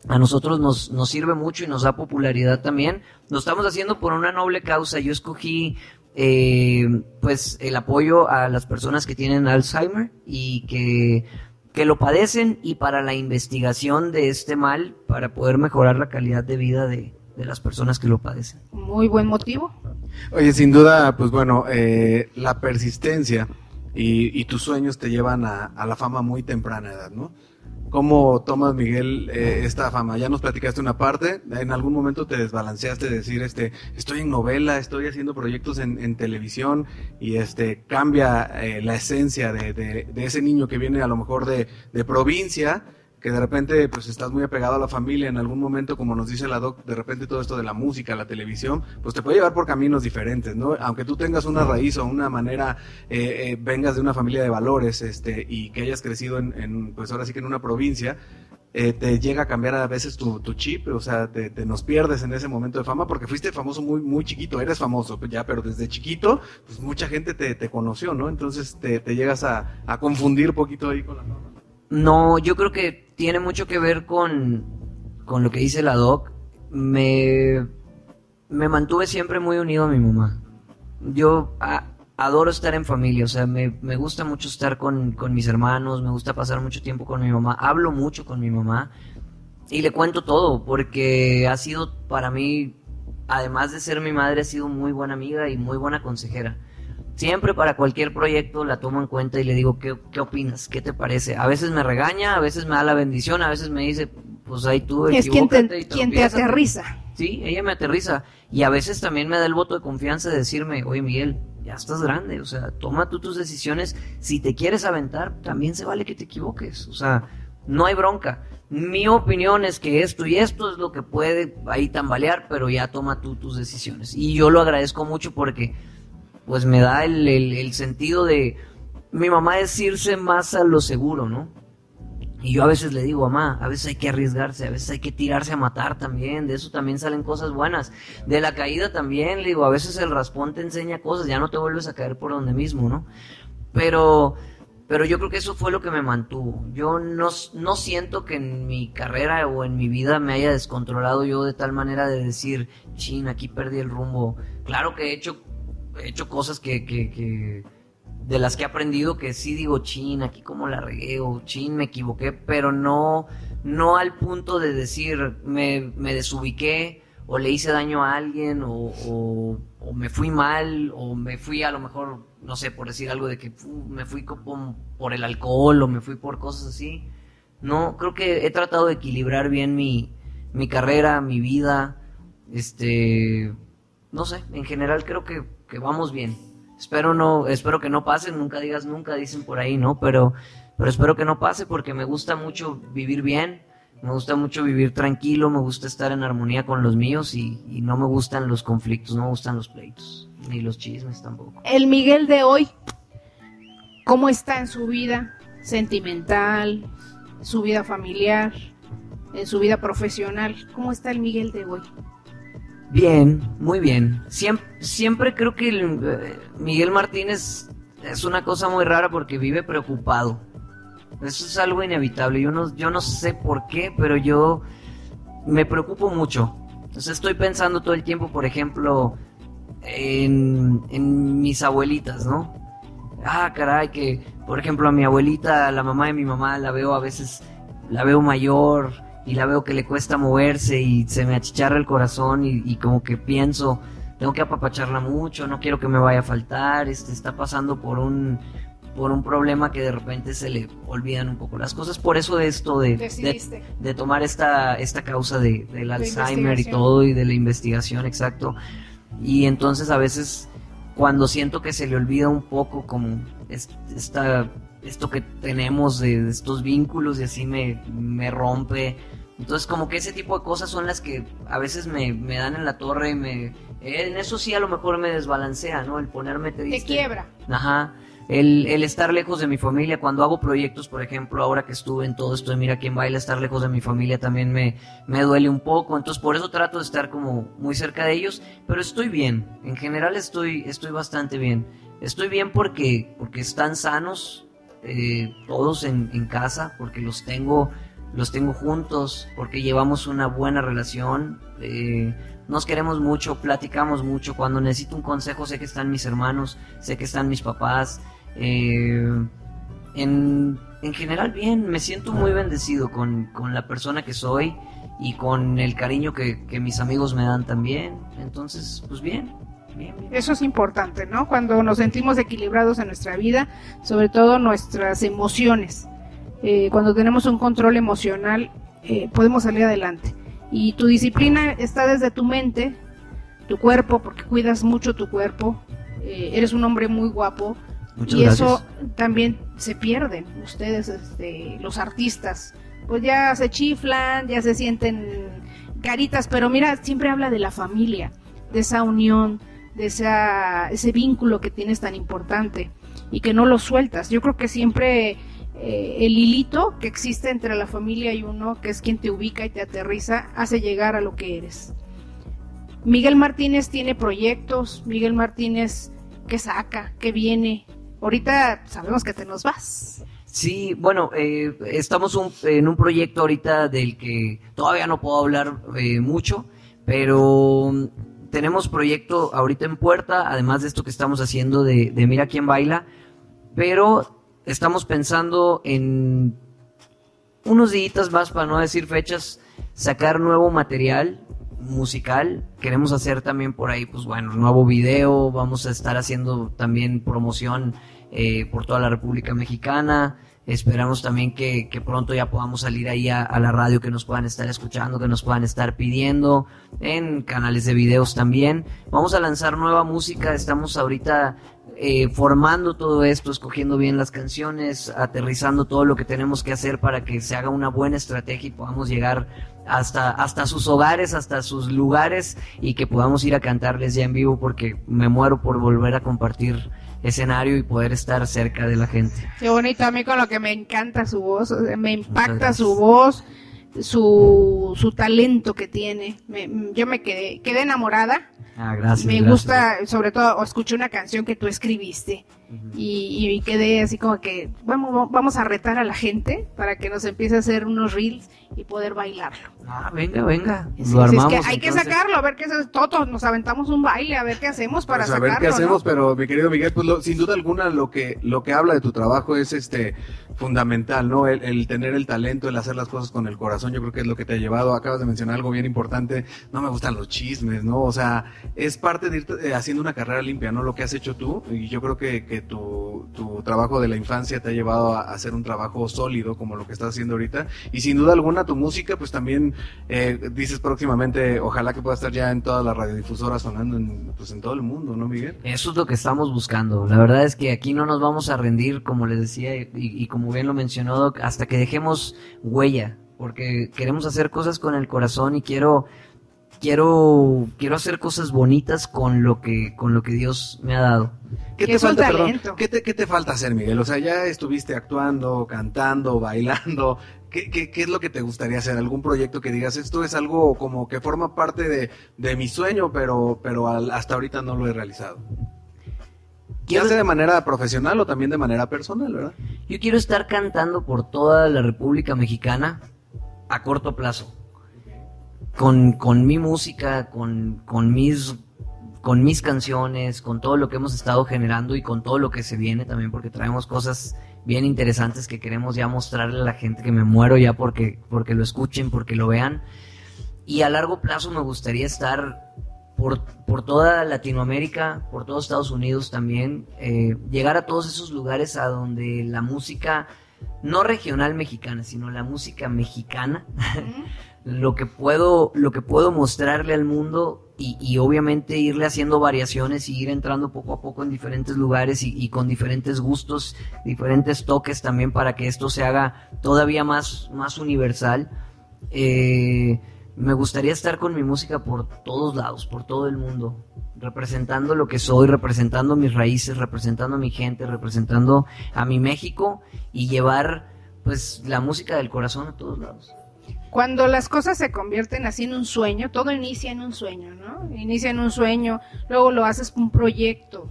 a nosotros nos, nos sirve mucho y nos da popularidad también. Lo estamos haciendo por una noble causa. Yo escogí eh, pues el apoyo a las personas que tienen Alzheimer y que, que lo padecen y para la investigación de este mal para poder mejorar la calidad de vida de, de las personas que lo padecen. Muy buen motivo. Oye, sin duda, pues bueno, eh, la persistencia y, y, tus sueños te llevan a, a, la fama muy temprana edad, ¿no? ¿Cómo tomas, Miguel, eh, esta fama? Ya nos platicaste una parte, en algún momento te desbalanceaste de decir, este, estoy en novela, estoy haciendo proyectos en, en televisión y este, cambia eh, la esencia de, de, de, ese niño que viene a lo mejor de, de provincia, que de repente pues estás muy apegado a la familia en algún momento, como nos dice la doc, de repente todo esto de la música, la televisión, pues te puede llevar por caminos diferentes, ¿no? Aunque tú tengas una raíz o una manera, eh, eh, vengas de una familia de valores, este, y que hayas crecido en, en pues ahora sí que en una provincia, eh, te llega a cambiar a veces tu, tu chip, o sea, te, te, nos pierdes en ese momento de fama porque fuiste famoso muy, muy chiquito, eres famoso ya, pero desde chiquito, pues mucha gente te, te conoció, ¿no? Entonces te, te llegas a, a confundir poquito ahí con la fama. No, yo creo que tiene mucho que ver con, con lo que dice la doc. Me, me mantuve siempre muy unido a mi mamá. Yo adoro estar en familia, o sea, me, me gusta mucho estar con, con, mis hermanos, me gusta pasar mucho tiempo con mi mamá, hablo mucho con mi mamá y le cuento todo, porque ha sido para mí, además de ser mi madre, ha sido muy buena amiga y muy buena consejera. Siempre para cualquier proyecto la tomo en cuenta y le digo, ¿qué, ¿qué, opinas? ¿Qué te parece? A veces me regaña, a veces me da la bendición, a veces me dice, pues ahí tú Es quien te, quien te aterriza. Sí, ella me aterriza. Y a veces también me da el voto de confianza de decirme, oye Miguel, ya estás grande, o sea, toma tú tus decisiones. Si te quieres aventar, también se vale que te equivoques. O sea, no hay bronca. Mi opinión es que esto y esto es lo que puede ahí tambalear, pero ya toma tú tus decisiones. Y yo lo agradezco mucho porque pues me da el, el, sentido de mi mamá es irse más a lo seguro, ¿no? Y yo a veces le digo, mamá, a veces hay que arriesgarse, a veces hay que tirarse a matar también, de eso también salen cosas buenas. De la caída también, le digo, a veces el raspón te enseña cosas, ya no te vuelves a caer por donde mismo, ¿no? Pero, pero yo creo que eso fue lo que me mantuvo. Yo no, no siento que en mi carrera o en mi vida me haya descontrolado yo de tal manera de decir, chin, aquí perdí el rumbo. Claro que he hecho he hecho cosas que, que, de las que he aprendido que sí digo, chin, aquí como la regué o chin, me equivoqué, pero no, no al punto de decir me, me desubiqué o le hice daño a alguien o, o, me fui mal o me fui a lo mejor, no sé, por decir algo de que me fui por el alcohol o me fui por cosas así. No, creo que he tratado de equilibrar bien mi, mi carrera, mi vida, este, no sé, en general creo que que vamos bien. Espero no, espero que no pase, nunca digas nunca, dicen por ahí, ¿no? Pero, pero espero que no pase porque me gusta mucho vivir bien, me gusta mucho vivir tranquilo, me gusta estar en armonía con los míos y, y no me gustan los conflictos, no me gustan los pleitos, ni los chismes tampoco. El Miguel de hoy, ¿cómo está en su vida sentimental, su vida familiar, en su vida profesional? ¿Cómo está el Miguel de hoy? Bien, muy bien. Siempre, siempre creo que el, eh, Miguel Martínez es una cosa muy rara porque vive preocupado. Eso es algo inevitable. Yo no, yo no sé por qué, pero yo me preocupo mucho. Entonces estoy pensando todo el tiempo, por ejemplo, en, en mis abuelitas, ¿no? Ah, caray, que por ejemplo a mi abuelita, la mamá de mi mamá, la veo a veces, la veo mayor y la veo que le cuesta moverse y se me achicharra el corazón y, y como que pienso, tengo que apapacharla mucho, no quiero que me vaya a faltar, este, está pasando por un, por un problema que de repente se le olvidan un poco las cosas. Por eso de esto de, de, tomar esta, esta causa de, del De Alzheimer y todo y de la investigación, exacto. Y entonces a veces cuando siento que se le olvida un poco como es- esta, esto que tenemos de, de estos vínculos y así me, me rompe. Entonces como que ese tipo de cosas son las que a veces me, me dan en la torre y me... En eso sí a lo mejor me desbalancea, ¿no? El ponerme triste. Te quiebra. Ajá. El, el estar lejos de mi familia, cuando hago proyectos, por ejemplo, ahora que estuve en todo esto de Mira quién baila, estar lejos de mi familia también me, me duele un poco. Entonces, por eso trato de estar como muy cerca de ellos, pero estoy bien. En general estoy, estoy bastante bien. Estoy bien porque, porque están sanos, eh, todos en, en casa, porque los tengo, los tengo juntos, porque llevamos una buena relación. eh, nos queremos mucho, platicamos mucho. Cuando necesito un consejo, sé que están mis hermanos, sé que están mis papás. eh, en, en general, bien, me siento muy bendecido con, con la persona que soy y con el cariño que, que mis amigos me dan también. Entonces, pues bien. Eso es importante, ¿no? Cuando nos sentimos equilibrados en nuestra vida, sobre todo nuestras emociones. Eh, cuando tenemos un control emocional, eh, podemos salir adelante. Y tu disciplina está desde tu mente, tu cuerpo, porque cuidas mucho tu cuerpo. Eh, eres un hombre muy guapo. Muchas y gracias. eso también se pierden ustedes, este, los artistas. Pues ya se chiflan, ya se sienten caritas, pero mira, siempre habla de la familia, de esa unión, de ese vínculo que tienes tan importante y que no lo sueltas. Yo creo que siempre eh, el hilito que existe entre la familia y uno, que es quien te ubica y te aterriza, hace llegar a lo que eres. Miguel Martínez tiene proyectos, Miguel Martínez que saca, que viene. Ahorita sabemos que te nos vas. Sí, bueno, eh, estamos en un proyecto ahorita del que todavía no puedo hablar eh, mucho, pero tenemos proyecto ahorita en puerta, además de esto que estamos haciendo de, Mira quién baila, pero estamos pensando en unos días más, para no decir fechas, sacar nuevo material musical. Queremos hacer también por ahí, pues bueno, nuevo video. Vamos a estar haciendo también promoción eh, por toda la República Mexicana. Esperamos también que, pronto ya podamos salir ahí a, a la radio, que nos puedan estar escuchando, que nos puedan estar pidiendo, en canales de videos también. Vamos a lanzar nueva música, estamos ahorita eh, formando todo esto, escogiendo bien las canciones, aterrizando todo lo que tenemos que hacer para que se haga una buena estrategia y podamos llegar hasta, hasta sus hogares, hasta sus lugares y que podamos ir a cantarles ya en vivo porque me muero por volver a compartir escenario y poder estar cerca de la gente. Qué bonito, a mí con lo que me encanta su voz, me impacta su voz, su, su talento que tiene. Me- yo me quedé, quedé enamorada. Ah, gracias. me gracias. gusta, sobre todo, escuché una canción que tú escribiste. Y, y quedé así como que vamos, vamos a retar a la gente para que nos empiece a hacer unos reels y poder bailarlo. Ah, venga, venga. Sí, lo es armamos. que hay que sacarlo, a ver qué es todos nos aventamos un baile, a ver qué hacemos para Pues a ver sacarlo. qué hacemos, ¿no? pero mi querido Miguel, pues lo- sin duda alguna lo que lo que habla de tu trabajo es este fundamental, ¿no? El, el tener el talento, el hacer las cosas con el corazón, yo creo que es lo que te ha llevado. Acabas de mencionar algo bien importante, no me gustan los chismes, ¿no? O sea, es parte de ir eh, haciendo una carrera limpia, ¿no? Lo que has hecho tú, y yo creo que, que tu, tu trabajo de la infancia te ha llevado a, hacer un trabajo sólido como lo que estás haciendo ahorita. Y sin duda alguna tu música, pues también eh, dices próximamente, ojalá que pueda estar ya en todas las radiodifusoras sonando en, pues en todo el mundo, ¿no, Miguel? Eso es lo que estamos buscando. La verdad es que aquí no nos vamos a rendir, como les decía, y, como bien lo mencionó hasta que dejemos huella, porque queremos hacer cosas con el corazón y quiero, quiero, quiero hacer cosas bonitas con lo que, con lo que Dios me ha dado. ¿Qué te falta, perdón, talento. ¿qué te, qué te falta hacer, Miguel? O sea, ya estuviste actuando, cantando, bailando. ¿Qué, qué, qué es lo que te gustaría hacer? ¿Algún proyecto que digas, esto es algo como que forma parte de, de mi sueño, pero, pero al- hasta ahorita no lo he realizado? Ya Quiero, sea de manera profesional o también de manera personal, ¿verdad? Yo quiero estar cantando por toda la República Mexicana a corto plazo. Con, con mi música, con, con mis con mis canciones, con todo lo que hemos estado generando y con todo lo que se viene también, porque traemos cosas bien interesantes que queremos ya mostrarle a la gente que me muero ya porque, porque lo escuchen, porque lo vean. Y a largo plazo me gustaría estar por, por toda Latinoamérica, por todos Estados Unidos también, eh, llegar a todos esos lugares a donde la música, no regional mexicana, sino la música mexicana, [LAUGHS] lo que puedo, lo que puedo mostrarle al mundo y, obviamente irle haciendo variaciones y ir entrando poco a poco en diferentes lugares y, con diferentes gustos, diferentes toques también para que esto se haga todavía más, más universal. Eh, me gustaría estar con mi música por todos lados, por todo el mundo, representando lo que soy, representando mis raíces, representando a mi gente, representando a mi México y llevar pues la música del corazón a todos lados. Cuando las cosas se convierten así en un sueño, todo inicia en un sueño, ¿no? Inicia en un sueño, luego lo haces un proyecto,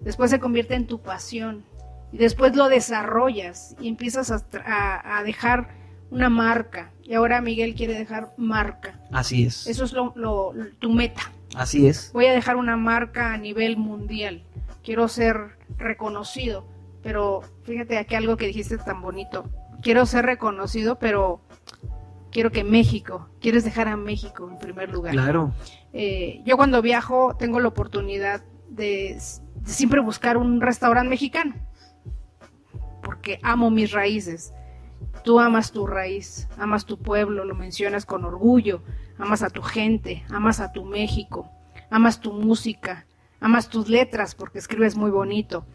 después se convierte en tu pasión y después lo desarrollas y empiezas a, dejar una marca. Y ahora Miguel quiere dejar marca. Así es. Eso es lo, tu meta. Así es. Voy a dejar una marca a nivel mundial. Quiero ser reconocido. Pero fíjate aquí algo que dijiste tan bonito. Quiero ser reconocido, pero quiero que México, quieres dejar a México en primer lugar. Claro. Eh, yo cuando viajo tengo la oportunidad de, siempre buscar un restaurante mexicano, porque amo mis raíces. Tú amas tu raíz, amas tu pueblo, lo mencionas con orgullo, amas a tu gente, amas a tu México, amas tu música, amas tus letras porque escribes muy bonito.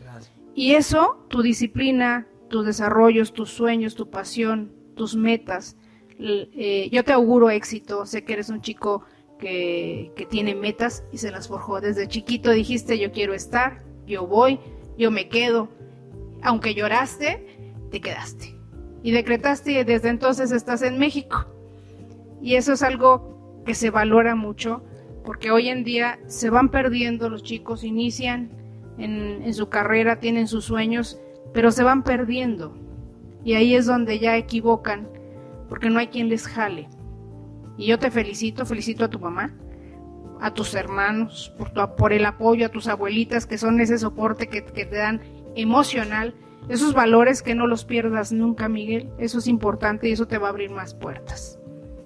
Y eso, tu disciplina, tus desarrollos, tus sueños, tu pasión, tus metas, eh, yo te auguro éxito, sé que eres un chico que, que tiene metas y se las forjó desde chiquito, dijiste yo quiero estar, yo voy, yo me quedo, aunque lloraste, te quedaste. Y decretaste y desde entonces estás en México. Y eso es algo que se valora mucho, porque hoy en día se van perdiendo los chicos, inician en, en, su carrera, tienen sus sueños, pero se van perdiendo. Y ahí es donde ya equivocan porque no hay quien les jale. Y yo te felicito, felicito a tu mamá, a tus hermanos, por, tu, por el apoyo, a tus abuelitas, que son ese soporte que, que te dan emocional, esos valores que no los pierdas nunca, Miguel, eso es importante y eso te va a abrir más puertas.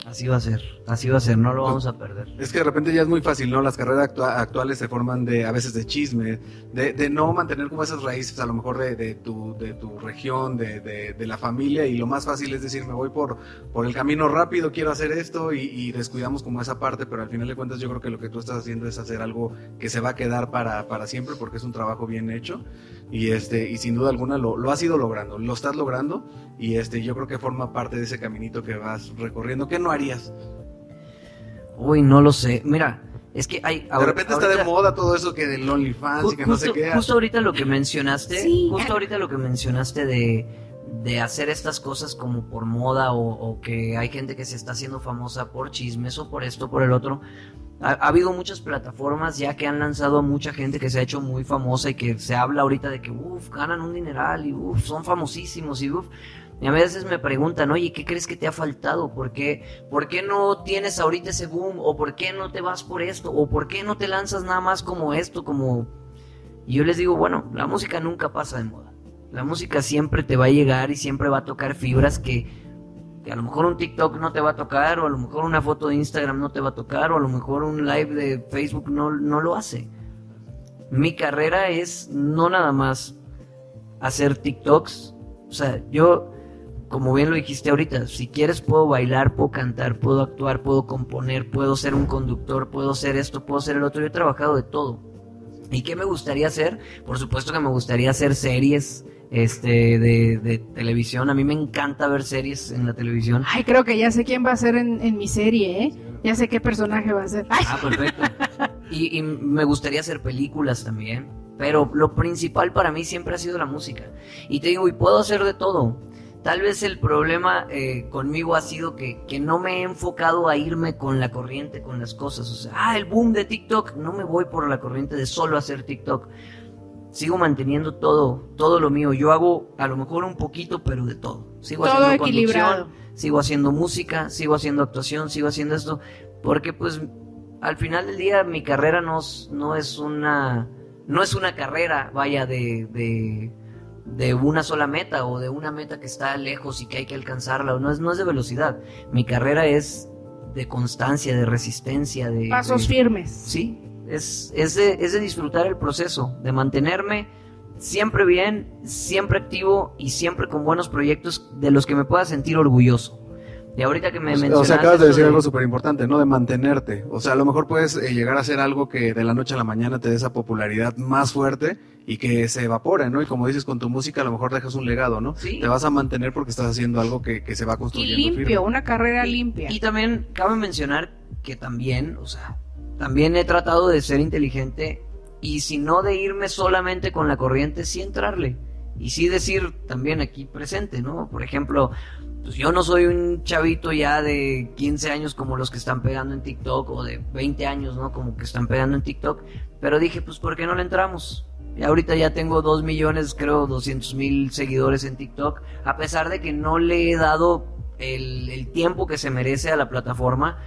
Así va a ser, así va a ser, no lo vamos a perder. Es que de repente ya es muy fácil, ¿no? Las carreras actuales se forman de a veces de chisme, de, de, no mantener como esas raíces a lo mejor de, de tu, de tu región, de, de, la familia y lo más fácil es decir, me voy por, por el camino rápido, quiero hacer esto y, y, descuidamos como esa parte, pero al final de cuentas yo creo que lo que tú estás haciendo es hacer algo que se va a quedar para, para siempre porque es un trabajo bien hecho y, este, y sin duda alguna lo, lo has ido logrando, lo estás logrando y este, yo creo que forma parte de ese caminito que vas recorriendo. ¿Qué no harías? Uy, no lo sé. Mira, es que hay. De repente está de moda todo eso que del OnlyFans y que no sé qué. Justo ahorita lo que mencionaste, justo ahorita lo que mencionaste de, de hacer estas cosas como por moda o, o, que hay gente que se está haciendo famosa por chismes o por esto, por el otro. Ha, habido muchas plataformas ya que han lanzado a mucha gente que se ha hecho muy famosa y que se habla ahorita de que, uff, ganan un dineral y uff, son famosísimos y uff. Y a veces me preguntan, oye, ¿qué crees que te ha faltado? ¿Por qué, ¿Por qué no tienes ahorita ese boom? ¿O por qué no te vas por esto? ¿O por qué no te lanzas nada más como esto? Como... Y yo les digo, bueno, la música nunca pasa de moda. La música siempre te va a llegar y siempre va a tocar fibras que, que a lo mejor un TikTok no te va a tocar, o a lo mejor una foto de Instagram no te va a tocar, o a lo mejor un live de Facebook no, no lo hace. Mi carrera es no nada más hacer TikToks. O sea, yo como bien lo dijiste ahorita, si quieres puedo bailar, puedo cantar, puedo actuar, puedo componer, puedo ser un conductor, puedo ser esto, puedo ser el otro. Yo he trabajado de todo. ¿Y qué me gustaría hacer? Por supuesto que me gustaría hacer series este de, televisión. A mí me encanta ver series en la televisión. Ay, creo que ya sé quién va a ser en, mi serie, ¿eh? Ya sé qué personaje va a ser. Ah, perfecto. Y, y me gustaría hacer películas también. Pero lo principal para mí siempre ha sido la música. Y te digo, y puedo hacer de todo. Tal vez el problema eh, conmigo ha sido que, no me he enfocado a irme con la corriente, con las cosas. O sea, ah, el boom de TikTok, no me voy por la corriente de solo hacer TikTok. Sigo manteniendo todo, todo lo mío. Yo hago a lo mejor un poquito, pero de todo. Sigo Todo haciendo equilibrado. conducción, sigo haciendo música, sigo haciendo actuación, sigo haciendo esto, porque pues al final del día mi carrera no, es- no es una no es una carrera, vaya, de, de, de una sola meta o de una meta que está lejos y que hay que alcanzarla, o no es, no es de velocidad. Mi carrera es de constancia, de resistencia, de... Pasos de- firmes. Sí, es, es, de, es de disfrutar el proceso, de mantenerme siempre bien, siempre activo y siempre con buenos proyectos de los que me pueda sentir orgulloso. Y ahorita que me O sea, mencionaste acabas de decir de- algo súper importante, ¿no? De mantenerte. O sea, a lo mejor puedes eh, llegar a hacer algo que de la noche a la mañana te dé esa popularidad más fuerte y que se evapore, ¿no? Y como dices, con tu música a lo mejor dejas un legado, ¿no? Sí. Te vas a mantener porque estás haciendo algo que, que se va Y construyendo. limpio, firme. una carrera limpia. Y también cabe mencionar que también, o sea, también he tratado de ser inteligente y si no de irme solamente con la corriente, sí entrarle. Y sí decir también aquí presente, ¿no? Por ejemplo, pues yo no soy un chavito ya de 15 años como los que están pegando en TikTok o de 20 años, ¿no? Como que están pegando en TikTok. Pero dije, pues, ¿por qué no le entramos? Y ahorita ya tengo 2 millones, creo, 200 mil seguidores en TikTok. A pesar de que no le he dado el, el tiempo que se merece a la plataforma,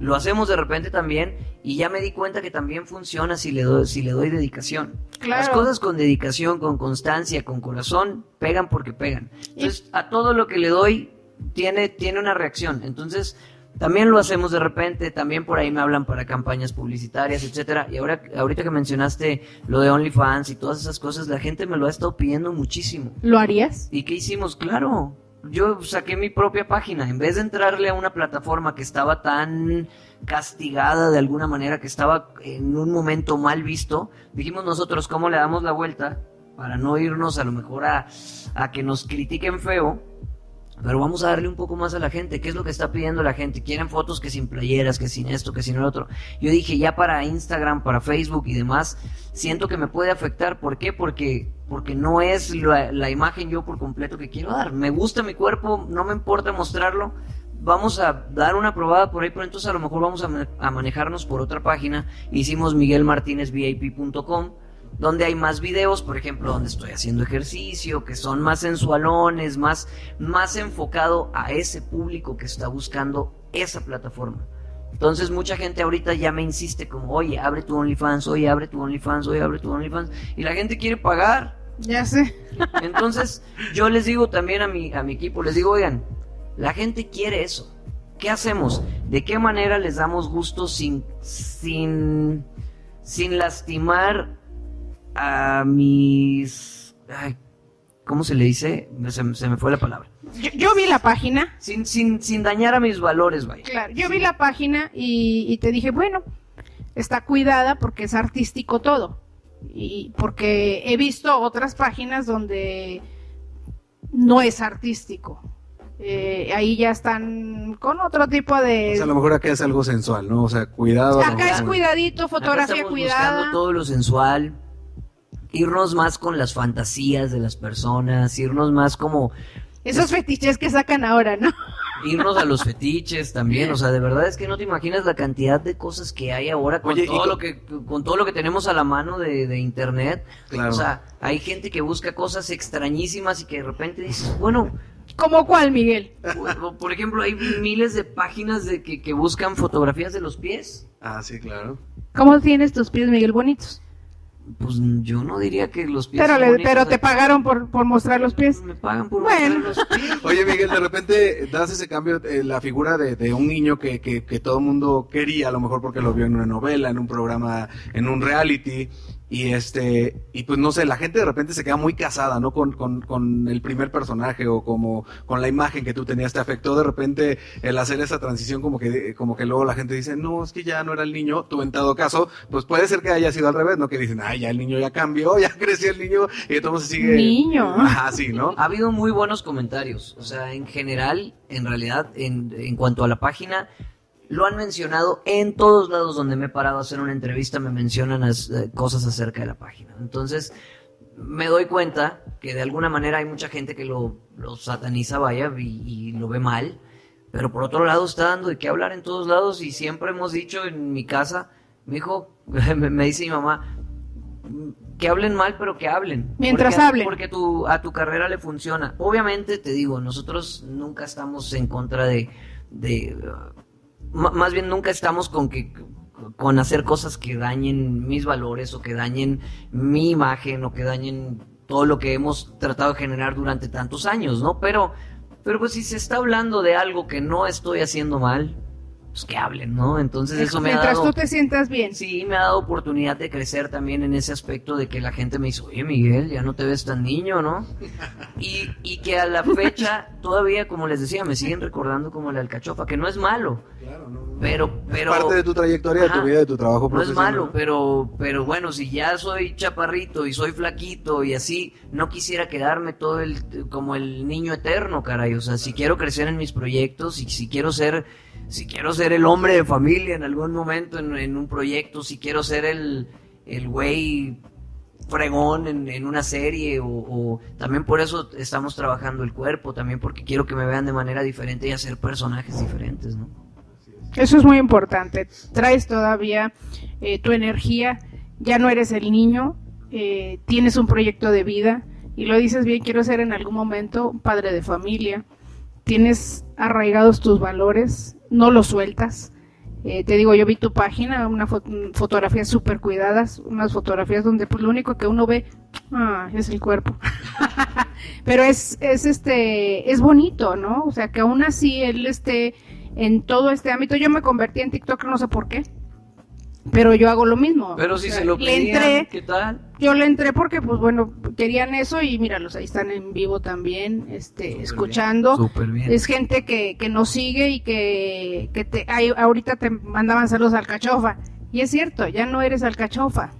lo hacemos de repente también y ya me di cuenta que también funciona si le doy, si le doy dedicación. Claro. Las cosas con dedicación, con constancia, con corazón, pegan porque pegan. Entonces, a todo lo que le doy tiene, tiene una reacción. Entonces, también lo hacemos de repente, también por ahí me hablan para campañas publicitarias, etcétera. Y ahora, ahorita que mencionaste lo de OnlyFans y todas esas cosas, la gente me lo ha estado pidiendo muchísimo. ¿Lo harías? ¿Y qué hicimos? Claro, yo saqué mi propia página. En vez de entrarle a una plataforma que estaba tan castigada de alguna manera, que estaba en un momento mal visto, dijimos nosotros cómo le damos la vuelta para no irnos a lo mejor a, a que nos critiquen feo. Pero vamos a darle un poco más a la gente. ¿Qué es lo que está pidiendo la gente? Quieren fotos que sin playeras, que sin esto, que sin el otro. Yo dije, ya para Instagram, para Facebook y demás, siento que me puede afectar. ¿Por qué? Porque, porque no es la, imagen yo por completo que quiero dar. Me gusta mi cuerpo, no me importa mostrarlo. Vamos a dar una probada por ahí, pero entonces a lo mejor vamos a, a manejarnos por otra página. Hicimos miguelmartinezvip.com donde hay más videos, por ejemplo, donde estoy haciendo ejercicio, que son más sensualones, más, más enfocado a ese público que está buscando esa plataforma. Entonces mucha gente ahorita ya me insiste como, oye, abre tu OnlyFans, oye, abre tu OnlyFans, oye, abre tu OnlyFans, y la gente quiere pagar. Ya sé. Entonces yo les digo también a mi, a mi equipo, les digo, oigan, la gente quiere eso. ¿Qué hacemos? ¿De qué manera les damos gusto sin, sin, sin lastimar a mis... ay, ¿Cómo se le dice? Se, se me fue la palabra. Yo, yo vi la página, Sin, sin, sin dañar a mis valores, vaya. claro, yo vi la página y, y te dije, bueno, está cuidada porque es artístico todo. Y porque he visto otras páginas donde no es artístico. Eh, ahí ya están con otro tipo de... O sea, a lo mejor acá es algo sensual, ¿no? O sea, cuidado. Acá es cuidadito, Acá fotografía estamos cuidada. buscando todo lo sensual, irnos más con las fantasías de las personas, irnos más como Esos fetiches que sacan ahora, ¿no? irnos a los [LAUGHS] fetiches también, o sea, de verdad es que no te imaginas la cantidad de cosas que hay ahora con Oye, todo con- lo que con todo lo que tenemos a la mano de, de internet. Claro. O sea, hay gente que busca cosas extrañísimas y que de repente dices, bueno, ¿Como cuál, Miguel? por, por ejemplo, hay miles de páginas de que, que buscan fotografías de los pies. Ah, sí, claro. ¿Cómo tienes tus pies, Miguel? Bonitos. Pues yo no diría que los pies Pero, son le- pero te pagaron por, por mostrar los pies. Me pagan por Bueno. mostrar los pies. [LAUGHS] Oye, Miguel, de repente das ese cambio, eh, la figura de, de un niño que, que, que todo el mundo quería, a lo mejor porque lo vio en una novela, en un programa, en un reality, y este, y pues no sé, la gente de repente se queda muy casada, ¿no? Con, con, con el primer personaje o como con la imagen que tú tenías, te afectó de repente el hacer esa transición como que, como que luego la gente dice, no, es que ya no era el niño, tú en todo caso, pues puede ser que haya sido al revés, ¿no? Que dicen, ay, ya el niño ya cambió, [LAUGHS] ya creció el niño, y entonces sigue. Niño. Ajá, sí, ¿no? Ha habido muy buenos comentarios. O sea, en general, en realidad, en, en cuanto a la página, lo han mencionado en todos lados donde me he parado a hacer una entrevista, me mencionan as- eh, cosas acerca de la página. Entonces, me doy cuenta que de alguna manera hay mucha gente que lo, lo sataniza, vaya, y, y lo ve mal. Pero por otro lado, está dando de qué hablar en todos lados y siempre hemos dicho en mi casa, mi hijo, [LAUGHS] me, me dice mi mamá, que hablen mal, pero que hablen. Mientras porque, hablen. Porque tu, a tu carrera le funciona. Obviamente, te digo, nosotros nunca estamos en contra de... más bien nunca estamos con que con hacer cosas que dañen mis valores o que dañen mi imagen o que dañen todo lo que hemos tratado de generar durante tantos años, ¿no? Pero, pero pues si se está hablando de algo que no estoy haciendo mal, pues que hablen, ¿no? Entonces eso me ha Mientras dado... tú te sientas bien. Sí, me ha dado oportunidad de crecer también en ese aspecto de que la gente me dice, oye Miguel, ya no te ves tan niño, ¿no? [LAUGHS] Y, y que a la fecha todavía, como les decía, me siguen recordando como la alcachofa, que no es malo, Claro, no, no. pero... pero Parte de tu trayectoria, de tu vida, de tu trabajo no es profesional. malo, pero, pero bueno, si ya soy chaparrito y soy flaquito y así, no quisiera quedarme todo el, como el niño eterno, caray. O sea, si quiero crecer en mis proyectos y si quiero ser, si quiero ser el hombre de familia en algún momento en, un proyecto, si quiero ser el, el güey fregón en, en una serie o, o también por eso estamos trabajando el cuerpo, también porque quiero que me vean de manera diferente y hacer personajes diferentes, ¿no? Eso es muy importante. Traes todavía eh, tu energía, ya no eres el niño, eh, tienes un proyecto de vida y lo dices bien, quiero ser en algún momento padre de familia, tienes arraigados tus valores, no los sueltas. Eh, te digo, yo vi tu página, una fo- fotografías súper cuidadas, unas fotografías donde pues lo único que uno ve ah, es el cuerpo. [LAUGHS] Pero es, es este, es bonito, ¿no? O sea, que aún así él esté en todo este ámbito. Yo me convertí en TikTok, no sé por qué. Pero yo hago lo mismo. Pero O si sea, se lo le pedían, entré, ¿qué tal? yo le entré porque, pues bueno, querían eso y míralos, ahí están en vivo también, este, escuchando. bien, súper bien. Es gente que, que nos sigue y que, que te, ay, ahorita te mandaban saludos al cachofa. Y es cierto, ya no eres alcachofa.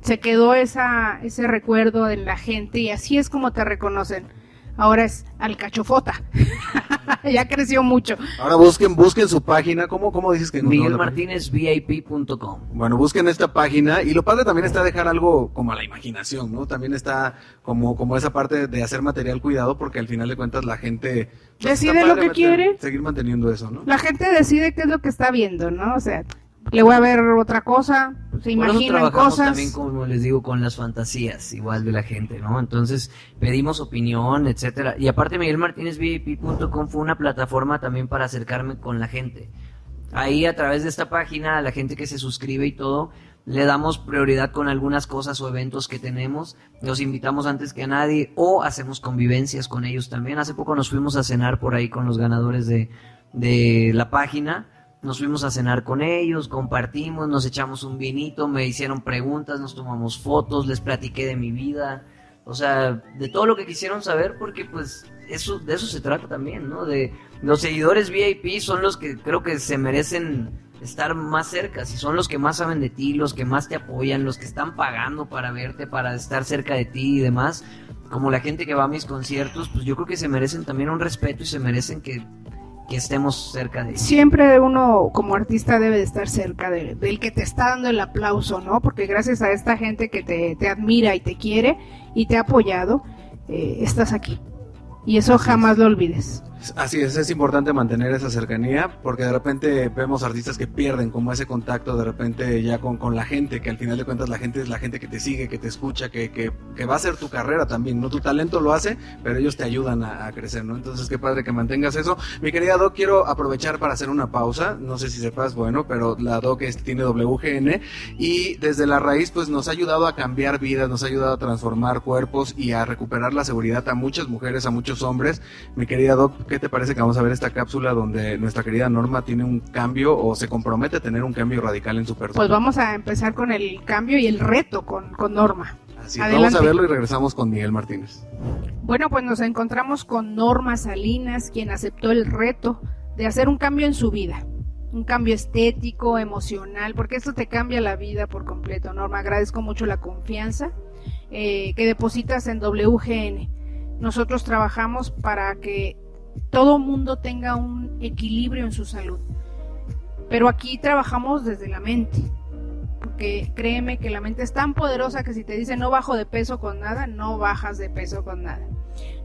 Se quedó esa, ese recuerdo en la gente y así es como te reconocen. Ahora es alcachofota. [LAUGHS] ya creció mucho. Ahora busquen, busquen su página. ¿Cómo, cómo dices que? MiguelMartinezVIP.com. Bueno, busquen esta página y lo padre también está dejar algo como a la imaginación, ¿no? También está como, como esa parte de hacer material cuidado porque al final de cuentas la gente... pues, Decide lo que meter- quiere. Seguir manteniendo eso, ¿no? La gente decide qué es lo que está viendo, ¿no? O sea, le voy a ver otra cosa, se imaginan cosas. también, como les digo, con las fantasías, igual de la gente, ¿no? Entonces, pedimos opinión, etcétera. Y aparte, MiguelMartinezVIP.com fue una plataforma también para acercarme con la gente. Ahí, a través de esta página, a la gente que se suscribe y todo, le damos prioridad con algunas cosas o eventos que tenemos. Los invitamos antes que a nadie o hacemos convivencias con ellos también. Hace poco nos fuimos a cenar por ahí con los ganadores de, de la página. Nos fuimos a cenar con ellos, compartimos, nos echamos un vinito, me hicieron preguntas, nos tomamos fotos, les platiqué de mi vida, o sea, de todo lo que quisieron saber, porque pues eso, de eso se trata también, ¿no? De los seguidores VIP son los que creo que se merecen estar más cerca, si son los que más saben de ti, los que más te apoyan, los que están pagando para verte, para estar cerca de ti y demás, como la gente que va a mis conciertos, pues yo creo que se merecen también un respeto y se merecen que, que estemos cerca de. Siempre uno como artista debe de estar cerca de- del que te está dando el aplauso, ¿no? Porque gracias a esta gente que te, te admira y te quiere y te ha apoyado, eh, estás aquí. Y eso jamás lo olvides. Así es, es importante mantener esa cercanía porque de repente vemos artistas que pierden como ese contacto de repente ya con, con la gente, que al final de cuentas la gente es la gente que te sigue, que te escucha, que, que, que va a ser tu carrera también, ¿no? Tu talento lo hace, pero ellos te ayudan a, crecer, ¿no? Entonces qué padre que mantengas eso. Mi querida Doc, quiero aprovechar para hacer una pausa, no sé si sepas, bueno, pero la Doc es- tiene WGN y desde la raíz pues nos ha ayudado a cambiar vidas, nos ha ayudado a transformar cuerpos y a recuperar la seguridad a muchas mujeres, a muchos hombres. Mi querida Doc, ¿qué te parece que vamos a ver esta cápsula donde nuestra querida Norma tiene un cambio o se compromete a tener un cambio radical en su persona? Pues vamos a empezar con el cambio y el reto con, con Norma. Así es, vamos a verlo y regresamos con Miguel Martínez. Bueno, pues nos encontramos con Norma Salinas, quien aceptó el reto de hacer un cambio en su vida. Un cambio estético, emocional, porque esto te cambia la vida por completo. Norma, agradezco mucho la confianza eh, que depositas en WGN. Nosotros trabajamos para que todo mundo tenga un equilibrio en su salud. Pero aquí trabajamos desde la mente. Porque créeme que la mente es tan poderosa que si te dice no bajo de peso con nada, no bajas de peso con nada.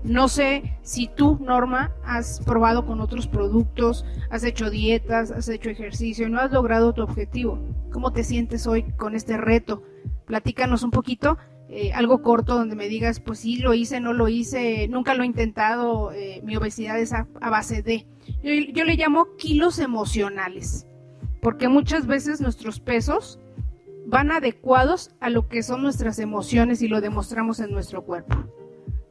No sé si tú, Norma, has probado con otros productos, has hecho dietas, has hecho ejercicio no has logrado tu objetivo. ¿Cómo te sientes hoy con este reto? Platícanos un poquito eh, algo corto donde me digas, pues sí, lo hice, no lo hice, nunca lo he intentado, eh, mi obesidad es a, base de. yo le llamo kilos emocionales, porque muchas veces nuestros pesos van adecuados a lo que son nuestras emociones y lo demostramos en nuestro cuerpo.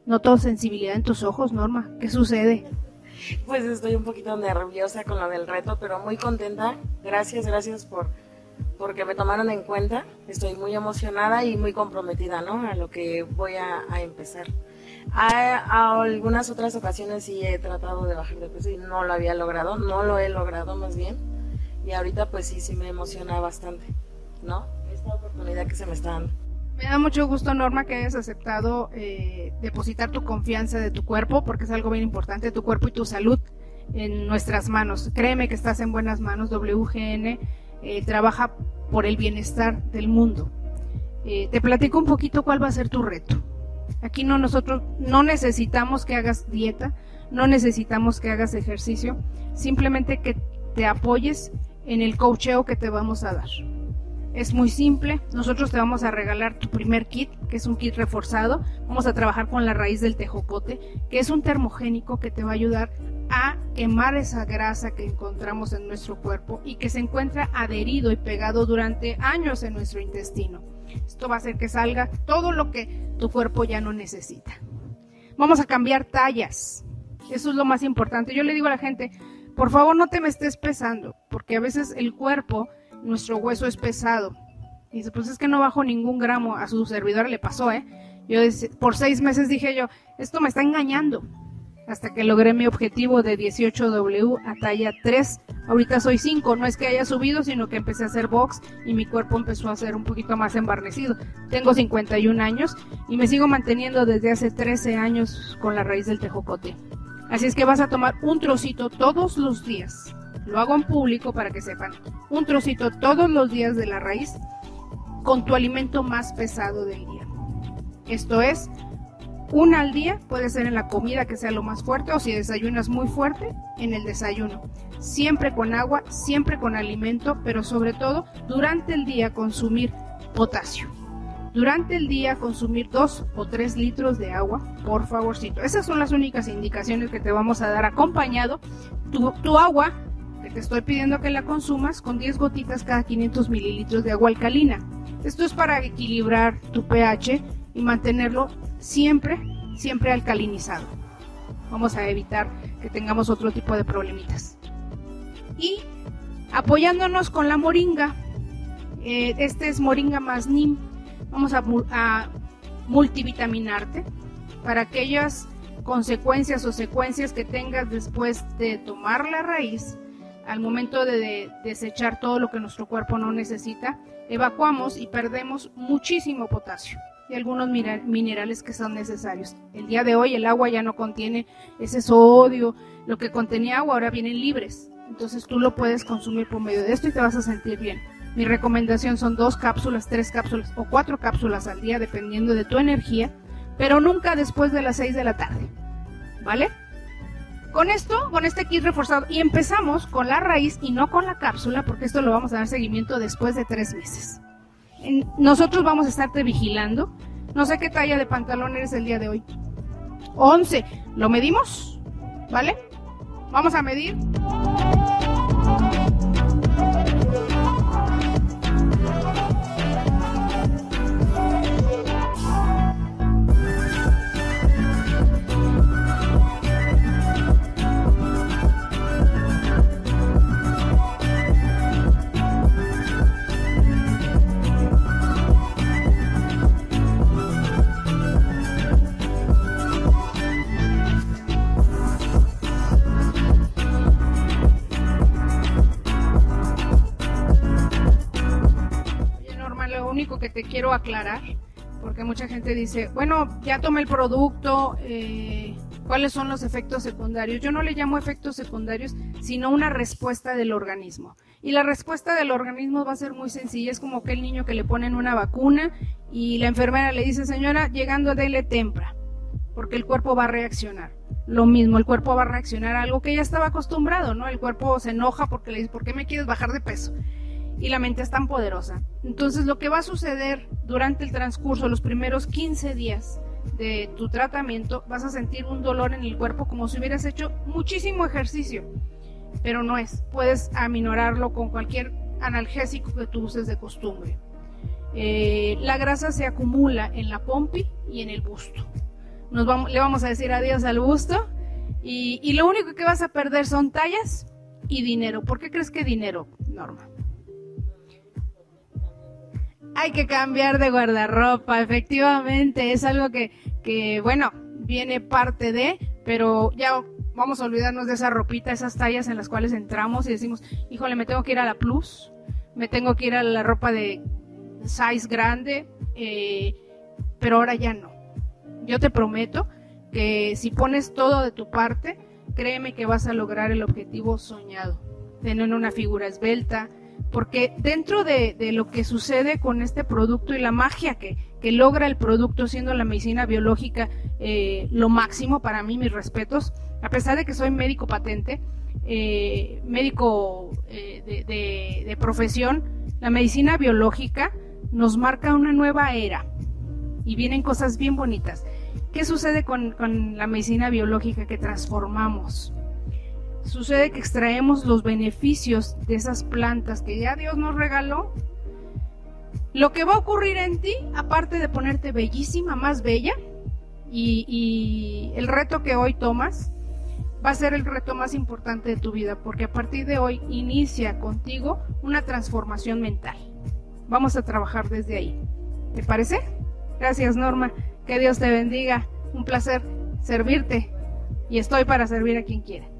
Noto sensibilidad en tus ojos, Norma. ¿Qué sucede? Pues estoy un poquito nerviosa con lo del reto, pero muy contenta. Gracias, gracias por porque me tomaron en cuenta. Estoy muy emocionada y muy comprometida, ¿no? A lo que voy a, empezar. A, algunas otras ocasiones sí he tratado de bajar de peso y no lo había logrado, no lo he logrado más bien. Y ahorita pues sí, sí me emociona bastante, ¿no? Esta oportunidad que se me está dando. Me da mucho gusto, Norma, que hayas aceptado eh, depositar tu confianza de tu cuerpo, porque es algo bien importante, tu cuerpo y tu salud en nuestras manos. Créeme que estás en buenas manos. WGN eh, trabaja por el bienestar del mundo. Eh, te platico un poquito cuál va a ser tu reto. Aquí no nosotros no necesitamos que hagas dieta, no necesitamos que hagas ejercicio, simplemente que te apoyes en el coacheo que te vamos a dar. Es muy simple. Nosotros te vamos a regalar tu primer kit, que es un kit reforzado. Vamos a trabajar con la raíz del tejocote, que es un termogénico que te va a ayudar a quemar esa grasa que encontramos en nuestro cuerpo y que se encuentra adherido y pegado durante años en nuestro intestino. Esto va a hacer que salga todo lo que tu cuerpo ya no necesita. Vamos a cambiar tallas. Eso es lo más importante. Yo le digo a la gente, por favor no te me estés pesando, porque a veces el cuerpo nuestro hueso es pesado. Y dice, pues es que no bajo ningún gramo. A su servidor le pasó, ¿eh? Yo por seis meses dije yo, esto me está engañando. Hasta que logré mi objetivo de 18W a talla 3. Ahorita soy 5. No es que haya subido, sino que empecé a hacer box y mi cuerpo empezó a ser un poquito más embarnecido. Tengo 51 años y me sigo manteniendo desde hace 13 años con la raíz del tejocote. Así es que vas a tomar un trocito todos los días lo hago en público para que sepan, un trocito todos los días de la raíz con tu alimento más pesado del día. Esto es, una al día, puede ser en la comida que sea lo más fuerte o si desayunas muy fuerte, en el desayuno. Siempre con agua, siempre con alimento, pero sobre todo durante el día consumir potasio. Durante el día consumir dos o tres litros de agua, por favorcito. Esas son las únicas indicaciones que te vamos a dar acompañado. Tu, tu agua te estoy pidiendo que la consumas con 10 gotitas cada 500 mililitros de agua alcalina. Esto es para equilibrar tu pH y mantenerlo siempre, siempre alcalinizado. Vamos a evitar que tengamos otro tipo de problemitas. Y apoyándonos con la moringa, eh, este es moringa más NIM, vamos a, a multivitaminarte para aquellas consecuencias o secuencias que tengas después de tomar la raíz al momento de, desechar todo lo que nuestro cuerpo no necesita, evacuamos y perdemos muchísimo potasio y algunos minerales que son necesarios. El día de hoy el agua ya no contiene ese sodio, lo que contenía agua ahora vienen libres. Entonces tú lo puedes consumir por medio de esto y te vas a sentir bien. Mi recomendación son dos cápsulas, tres cápsulas o cuatro cápsulas al día dependiendo de tu energía, pero nunca después de las seis de la tarde. ¿Vale? Con esto, con este kit reforzado, y empezamos con la raíz y no con la cápsula, porque esto lo vamos a dar seguimiento después de tres meses. nosotros vamos a estarte vigilando. No sé qué talla de pantalón eres el día de hoy. 11. ¿Lo medimos? ¿Vale? Vamos a medir. Que te quiero aclarar, porque mucha gente dice, bueno, ya tomé el producto, eh, ¿cuáles son los efectos secundarios? Yo no le llamo efectos secundarios, sino una respuesta del organismo. Y la respuesta del organismo va a ser muy sencilla, es como aquel niño que le ponen una vacuna y la enfermera le dice, señora, llegando dele tempra, porque el cuerpo va a reaccionar. Lo mismo, el cuerpo va a reaccionar a algo que ya estaba acostumbrado, ¿no? El cuerpo se enoja porque le dice, ¿por qué me quieres bajar de peso? Y la mente es tan poderosa. Entonces lo que va a suceder durante el transcurso, los primeros 15 días de tu tratamiento, vas a sentir un dolor en el cuerpo como si hubieras hecho muchísimo ejercicio, pero no es. Puedes aminorarlo con cualquier analgésico que tú uses de costumbre. Eh, la grasa se acumula en la pompi y en el busto. Le vamos a decir adiós al busto y, y lo único que vas a perder son tallas y dinero. ¿Por qué crees que dinero, Norma? Hay que cambiar de guardarropa, efectivamente, es algo que, que, bueno, viene parte de, pero ya vamos a olvidarnos de esa ropita, esas tallas en las cuales entramos y decimos, híjole, me tengo que ir a la plus, me tengo que ir a la ropa de size grande, eh, pero ahora ya no. Yo te prometo que si pones todo de tu parte, créeme que vas a lograr el objetivo soñado, tener una figura esbelta, porque dentro de, lo que sucede con este producto y la magia que, logra el producto siendo la medicina biológica eh, lo máximo para mí, mis respetos, a pesar de que soy médico patente, eh, médico de, de profesión, la medicina biológica nos marca una nueva era y vienen cosas bien bonitas. ¿Qué sucede con, la medicina biológica que transformamos? Sucede que extraemos los beneficios de esas plantas que ya Dios nos regaló. Lo que va a ocurrir en ti, aparte de ponerte bellísima, más bella, y, el reto que hoy tomas, va a ser el reto más importante de tu vida, porque a partir de hoy inicia contigo una transformación mental. Vamos a trabajar desde ahí. ¿Te parece? Gracias Norma. Que Dios te bendiga. Un placer servirte. Y estoy para servir a quien quiera.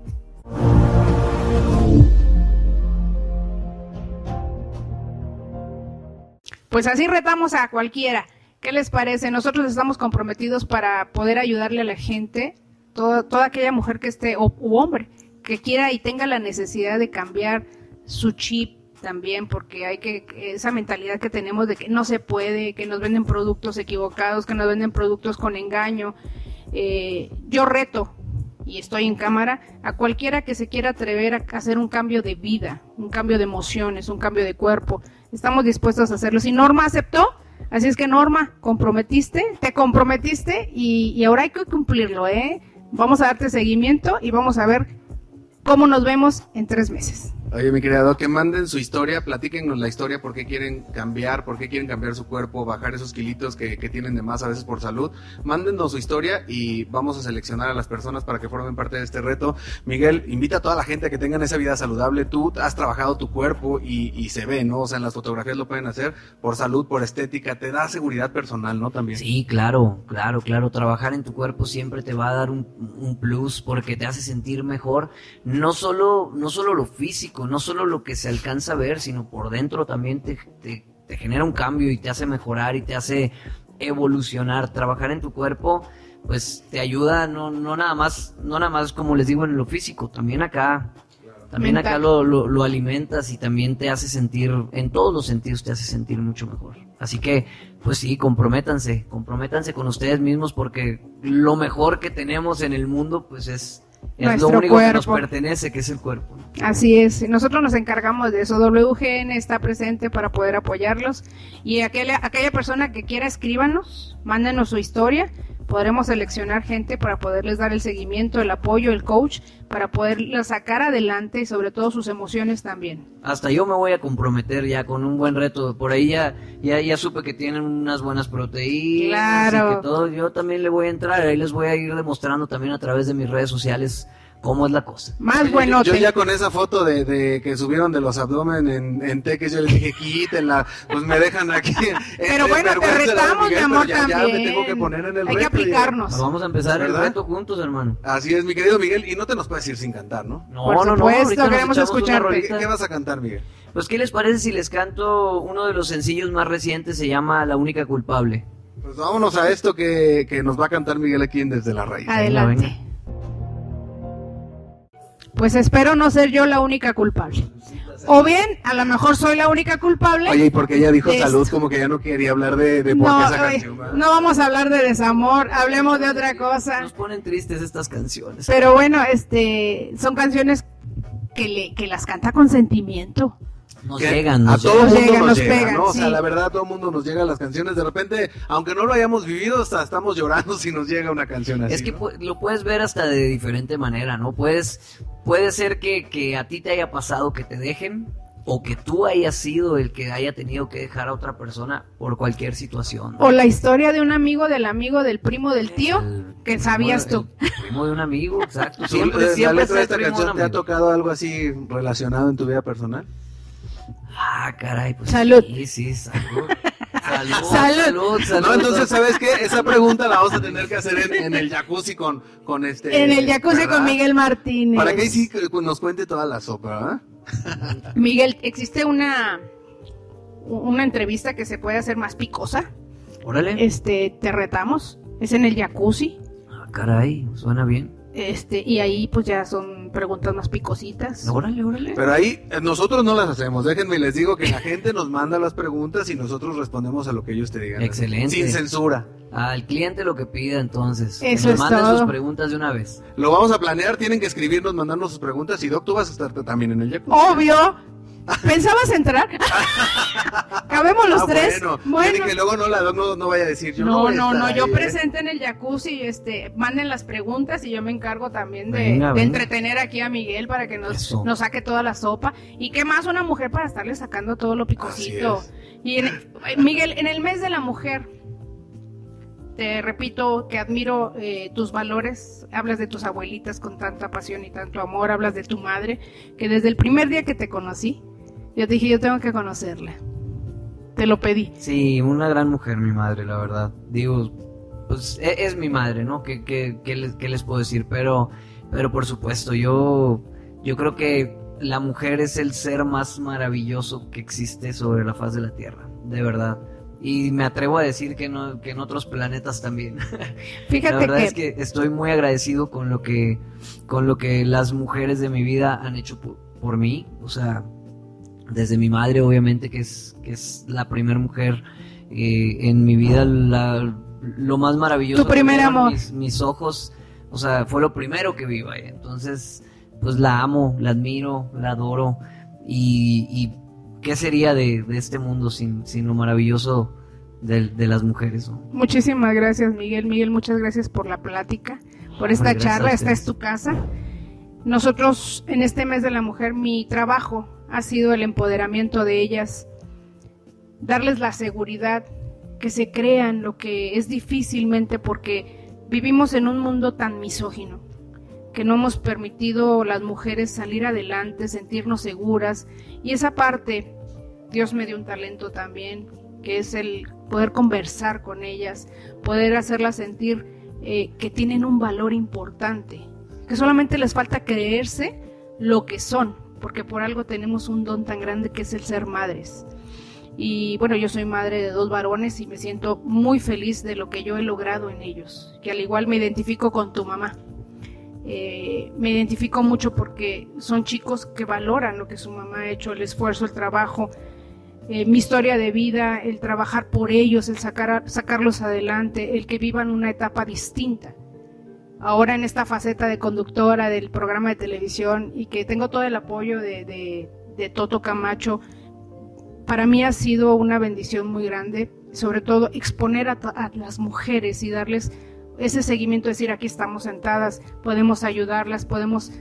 Pues así retamos a cualquiera. ¿Qué les parece? Nosotros estamos comprometidos para poder ayudarle a la gente, toda, aquella mujer que esté, o hombre, que quiera y tenga la necesidad de cambiar su chip, también porque hay que esa mentalidad que tenemos de que no se puede, que nos venden productos equivocados, que nos venden productos con engaño. Eh, yo reto y estoy en cámara a cualquiera que se quiera atrever a hacer un cambio de vida, un cambio de emociones, un cambio de cuerpo. Estamos dispuestos a hacerlo. Si Norma aceptó, así es que Norma, comprometiste, te comprometiste y, ahora hay que cumplirlo, ¿eh? Vamos a darte seguimiento y vamos a ver cómo nos vemos en tres meses. Oye, mi querido, que manden su historia, platíquenos la historia, por qué quieren cambiar, por qué quieren cambiar su cuerpo, bajar esos kilitos que, que, tienen de más a veces por salud. Mándenos su historia y vamos a seleccionar a las personas para que formen parte de este reto. Miguel, invita a toda la gente a que tengan esa vida saludable. Tú has trabajado tu cuerpo y, y se ve, ¿no? O sea, en las fotografías lo pueden hacer por salud, por estética, te da seguridad personal, ¿no? También. Sí, claro, claro, claro. Trabajar en tu cuerpo siempre te va a dar un, un plus porque te hace sentir mejor. No solo, no solo lo físico, no solo lo que se alcanza a ver, sino por dentro también te, te, genera un cambio y te hace mejorar y te hace evolucionar. Trabajar en tu cuerpo, pues te ayuda no, no nada más, no nada más como les digo en lo físico, también acá, también acá lo, lo, alimentas y también te hace sentir, en todos los sentidos te hace sentir mucho mejor. Así que, pues sí, comprométanse, comprométanse con ustedes mismos porque lo mejor que tenemos en el mundo, pues es es lo único que nos pertenece, que es el cuerpo. Así es, nosotros nos encargamos de eso. WGN está presente para poder apoyarlos. Y aquella, aquella persona que quiera, escríbanos, mándenos su historia podremos seleccionar gente para poderles dar el seguimiento, el apoyo, el coach, para poderla sacar adelante y sobre todo sus emociones también. Hasta yo me voy a comprometer ya con un buen reto. Por ahí ya, ya, ya supe que tienen unas buenas proteínas. Claro. Y que todo. Yo también le voy a entrar. Ahí les voy a ir demostrando también a través de mis redes sociales cómo es la cosa. Más bueno. Yo, ya con esa foto de, de, que subieron de los abdomen en, en Teques, yo les dije, quítenla, pues me dejan aquí. Pero bueno, te retamos, mi amor, ya, también. Ya me tengo que poner en el Hay que aplicarnos. Vamos a empezar el reto juntos, hermano. Así es, mi querido Miguel, y no te nos puedes ir sin cantar, ¿no? No, Por no, supuesto, no. queremos escucharte. ¿Qué, ¿Qué vas a cantar, Miguel? Pues, ¿qué les parece si les canto uno de los sencillos más recientes? Se llama La única culpable. Pues vámonos a esto que, que nos va a cantar Miguel aquí en Desde la Raíz. Adelante. Pues espero no ser yo la única culpable. O bien, a lo mejor soy la única culpable. Oye, y porque ella dijo salud, esto. como que ya no quería hablar de, de por no, qué esa oye, canción. ¿verdad? no vamos a hablar de desamor, hablemos de otra cosa. Nos ponen tristes estas canciones. Pero bueno, este, son canciones que, le, que las canta con sentimiento. Nos llegan, a nos todo llegan. mundo Nos nos, llegan, pegan, ¿no? O sea, sí. la verdad, a todo mundo nos llegan las canciones. De repente, aunque no lo hayamos vivido, hasta estamos llorando [LAUGHS] si nos llega una canción así. Es que ¿no? lo puedes ver hasta de diferente manera, ¿no? Puedes, puede ser que, que a ti te haya pasado que te dejen o que tú hayas sido el que haya tenido que dejar a otra persona por cualquier situación. ¿no? O la historia de un amigo, del amigo, del primo, del tío, El que sabías tú. el primo de un amigo, exacto. Siempre, eh, la siempre letra de esta canción te ha tocado algo así relacionado en tu vida personal. Ah, caray, pues Salud. Sí, sí, salud. Salud, [LAUGHS] Salud. salud, salud. No, entonces, ¿sabes qué? Esa pregunta la vamos a tener que hacer en, en el jacuzzi con, con este. En el jacuzzi ¿verdad? con Miguel Martínez. Para que ahí sí que nos cuente toda la sopa, ¿verdad? Miguel, existe una una entrevista que se puede hacer más picosa. Órale. Este, te retamos. Es en el jacuzzi. Ah, caray, suena bien. Este, y ahí pues ya son preguntas más picositas. Órale, órale. Pero ahí eh, nosotros no las hacemos. Déjenme les digo que la gente nos manda las preguntas y nosotros respondemos a lo que ellos te digan. Excelente. Sin censura. Al cliente lo que pida entonces. Que Eso nos es manden todo. sus preguntas de una vez. Lo vamos a planear, tienen que escribirnos, mandarnos sus preguntas y Doc, tú vas a estar también en el jacuzzi. Obvio. ¿Pensabas entrar? [LAUGHS] Cabemos los Ah, tres. Bueno, Bueno. que luego no la no, no vaya a decir yo No, no, no, yo ahí, ¿eh? presente en el jacuzzi, este, manden las preguntas y yo me encargo también de, Venga, de venga. entretener aquí a Miguel para que nos, Eso. nos saque toda la sopa. ¿Y qué más una mujer para estarle sacando todo lo picosito? Y en- eh, Miguel, en el mes de la mujer, te repito que admiro eh, tus valores, hablas de tus abuelitas con tanta pasión y tanto amor, hablas de tu madre, que desde el primer día que te conocí, yo dije, yo tengo que conocerla. Te lo pedí. Sí, una gran mujer, mi madre, la verdad. Digo, pues e- es, mi madre, ¿no? ¿Qué, qué, qué les, qué les puedo decir? Pero, pero por supuesto, yo, yo creo que la mujer es el ser más maravilloso que existe sobre la faz de la Tierra, de verdad. Y me atrevo a decir que, no, que en otros planetas también. [LAUGHS] la Fíjate verdad que, es que estoy muy agradecido con lo que, con lo que las mujeres de mi vida han hecho por, por mí. O sea, desde mi madre, obviamente, que es, que es la primera mujer eh, en mi vida, la- lo más maravilloso. Tu primer amor. Mis, mis ojos, o sea, fue lo primero que vi, vaya. Entonces, pues la amo, la admiro, la adoro. Y, y ¿qué sería de, de este mundo sin, sin lo maravilloso de, de las mujeres? no? Muchísimas gracias, Miguel. Miguel, muchas gracias por la plática, por esta gracias charla. Esta es tu casa. Nosotros, en este mes de la mujer, mi trabajo ha sido el empoderamiento de ellas, darles la seguridad, que se crean lo que es difícilmente porque vivimos en un mundo tan misógino que no hemos permitido las mujeres salir adelante, sentirnos seguras. Y esa parte Dios me dio un talento también, que es el poder conversar con ellas, poder hacerlas sentir eh, que tienen un valor importante, que solamente les falta creerse lo que son, porque por algo tenemos un don tan grande que es el ser madres. Y bueno, yo soy madre de dos varones y me siento muy feliz de lo que yo he logrado en ellos, que al igual me identifico con tu mamá. Eh, me identifico mucho porque son chicos que valoran lo que su mamá ha hecho, el esfuerzo, el trabajo, eh, mi historia de vida, el trabajar por ellos, el sacarlos adelante, el que vivan una etapa distinta. Ahora en esta faceta de conductora del programa de televisión y que tengo todo el apoyo de, Toto Camacho, para mí ha sido una bendición muy grande, sobre todo exponer a, las mujeres y darles ese seguimiento, decir aquí estamos sentadas, podemos ayudarlas, podemos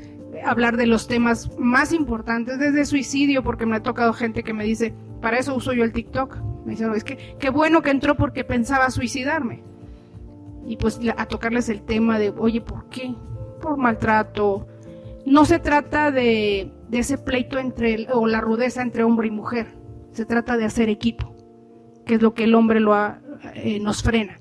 hablar de los temas más importantes, desde suicidio, porque me ha tocado gente que me dice, para eso uso yo el TikTok. Me dice, "No, es que qué bueno que entró porque pensaba suicidarme. Y pues a tocarles el tema de, oye, ¿por qué? Por maltrato. No se trata de, de ese pleito entre, el- o la rudeza entre hombre y mujer. Se trata de hacer equipo, que es lo que el hombre lo ha- eh, nos frena.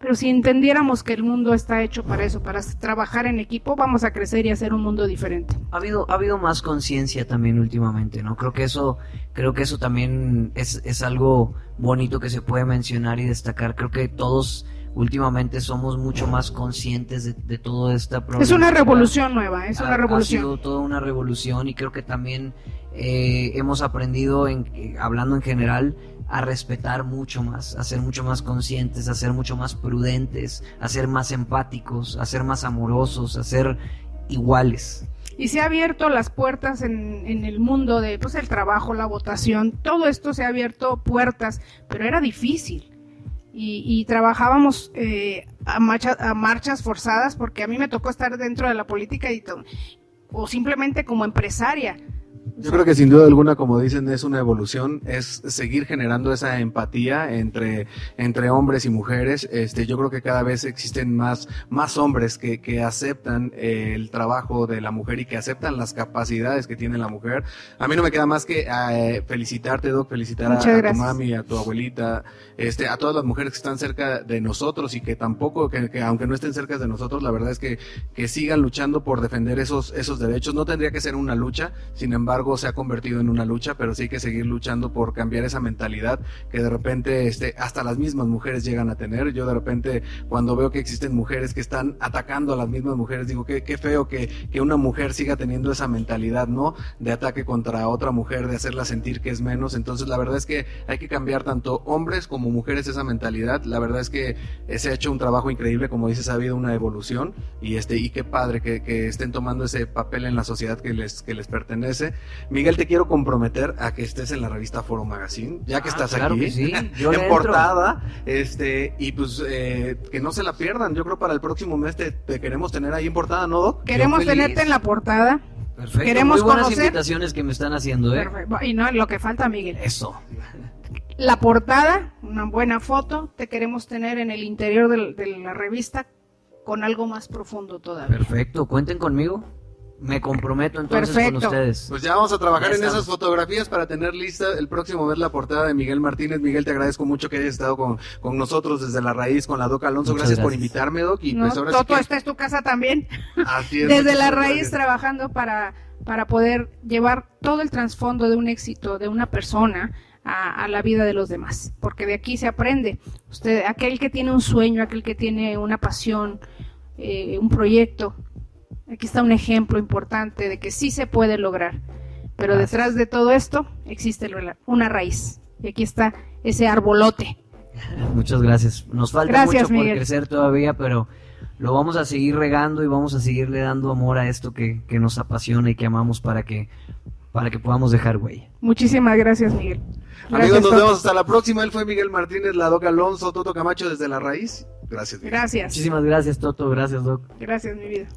Pero si entendiéramos que el mundo está hecho para eso, para trabajar en equipo, vamos a crecer y hacer un mundo diferente. ha habido ha habido más conciencia también últimamente no creo que eso creo que eso también es, es algo bonito que se puede mencionar y destacar creo que todos últimamente somos mucho más conscientes de, de toda esta Es una problemática. revolución nueva, es Ha- una ha revolución. sido toda una revolución y creo que también eh, hemos aprendido en eh, hablando en general a respetar mucho más, a ser mucho más conscientes, a ser mucho más prudentes, a ser más empáticos, a ser más amorosos, a ser iguales. y se ha abierto las puertas en, en el mundo de pues el trabajo, la votación, todo esto se ha abierto puertas, pero era difícil. Y, y trabajábamos eh, a, a marchas forzadas porque a mí me tocó estar dentro de la política y o simplemente como empresaria. Yo creo que sin duda alguna, como dicen, es una evolución, es seguir generando esa empatía entre, entre hombres y mujeres. Este, yo creo que cada vez existen más, más hombres que, que aceptan el trabajo de la mujer y que aceptan las capacidades que tiene la mujer. A mí no me queda más que eh, felicitarte, Doc, felicitar a, a tu mami, a tu abuelita, este, a todas las mujeres que están cerca de nosotros y que tampoco, que, que aunque no estén cerca de nosotros, la verdad es que, que sigan luchando por defender esos, esos derechos. No tendría que ser una lucha, sin embargo, se ha convertido en una lucha, pero sí hay que seguir luchando por cambiar esa mentalidad que de repente, este, hasta las mismas mujeres llegan a tener. Yo de repente, cuando veo que existen mujeres que están atacando a las mismas mujeres, digo que qué feo que, que una mujer siga teniendo esa mentalidad, ¿no? De ataque contra otra mujer, de hacerla sentir que es menos. Entonces, la verdad es que hay que cambiar tanto hombres como mujeres esa mentalidad. La verdad es que eh, se ha hecho un trabajo increíble, como dices, ha habido una evolución y este, y qué padre que, que estén tomando ese papel en la sociedad que les, que les pertenece. Miguel, te quiero comprometer a que estés en la revista Foro Magazine, ya que Ah, estás claro aquí, que sí, yo en portada, este, y pues eh, que no se la pierdan. Yo creo para el próximo mes te, te queremos tener ahí en portada, ¿no, Doc? Queremos tenerte en la portada. Perfecto. Queremos Muy buenas conocer- invitaciones que me están haciendo, ¿eh? Perfecto. Y no, lo que falta, Miguel. Eso. La portada, una buena foto, te queremos tener en el interior del- de la revista con algo más profundo todavía. Perfecto, cuenten conmigo. Me comprometo entonces Perfecto. con ustedes. Pues ya vamos a trabajar Ya en estamos. esas fotografías para tener lista el próximo mes la portada de Miguel Martínez. Miguel, te agradezco mucho que hayas estado con, con nosotros desde la raíz, con la Doc Alonso. Gracias, por invitarme, Doc. Y ¿No? pues ahora sí Toto, que- esta es tu casa también. así es, [LAUGHS] Desde la raíz gracias. trabajando para, para poder llevar todo el trasfondo de un éxito de una persona a, a la vida de los demás. Porque de aquí se aprende. Usted, aquel que tiene un sueño, aquel que tiene una pasión, eh, un proyecto, aquí está un ejemplo importante de que sí se puede lograr. Pero Gracias. detrás de todo esto existe una raíz. Y aquí está ese arbolote. [LAUGHS] Muchas gracias. Nos falta Gracias, mucho por Miguel. crecer todavía, pero lo vamos a seguir regando y vamos a seguirle dando amor a esto que, que nos apasiona y que amamos para que, para que podamos dejar huella. Muchísimas gracias, Miguel. Amigos, nos vemos hasta la próxima. Él fue Miguel Martínez, la Doc Alonso, Toto Camacho desde la raíz. Gracias, Miguel. Gracias. Muchísimas gracias, Toto. Gracias, Doc. Gracias, mi vida.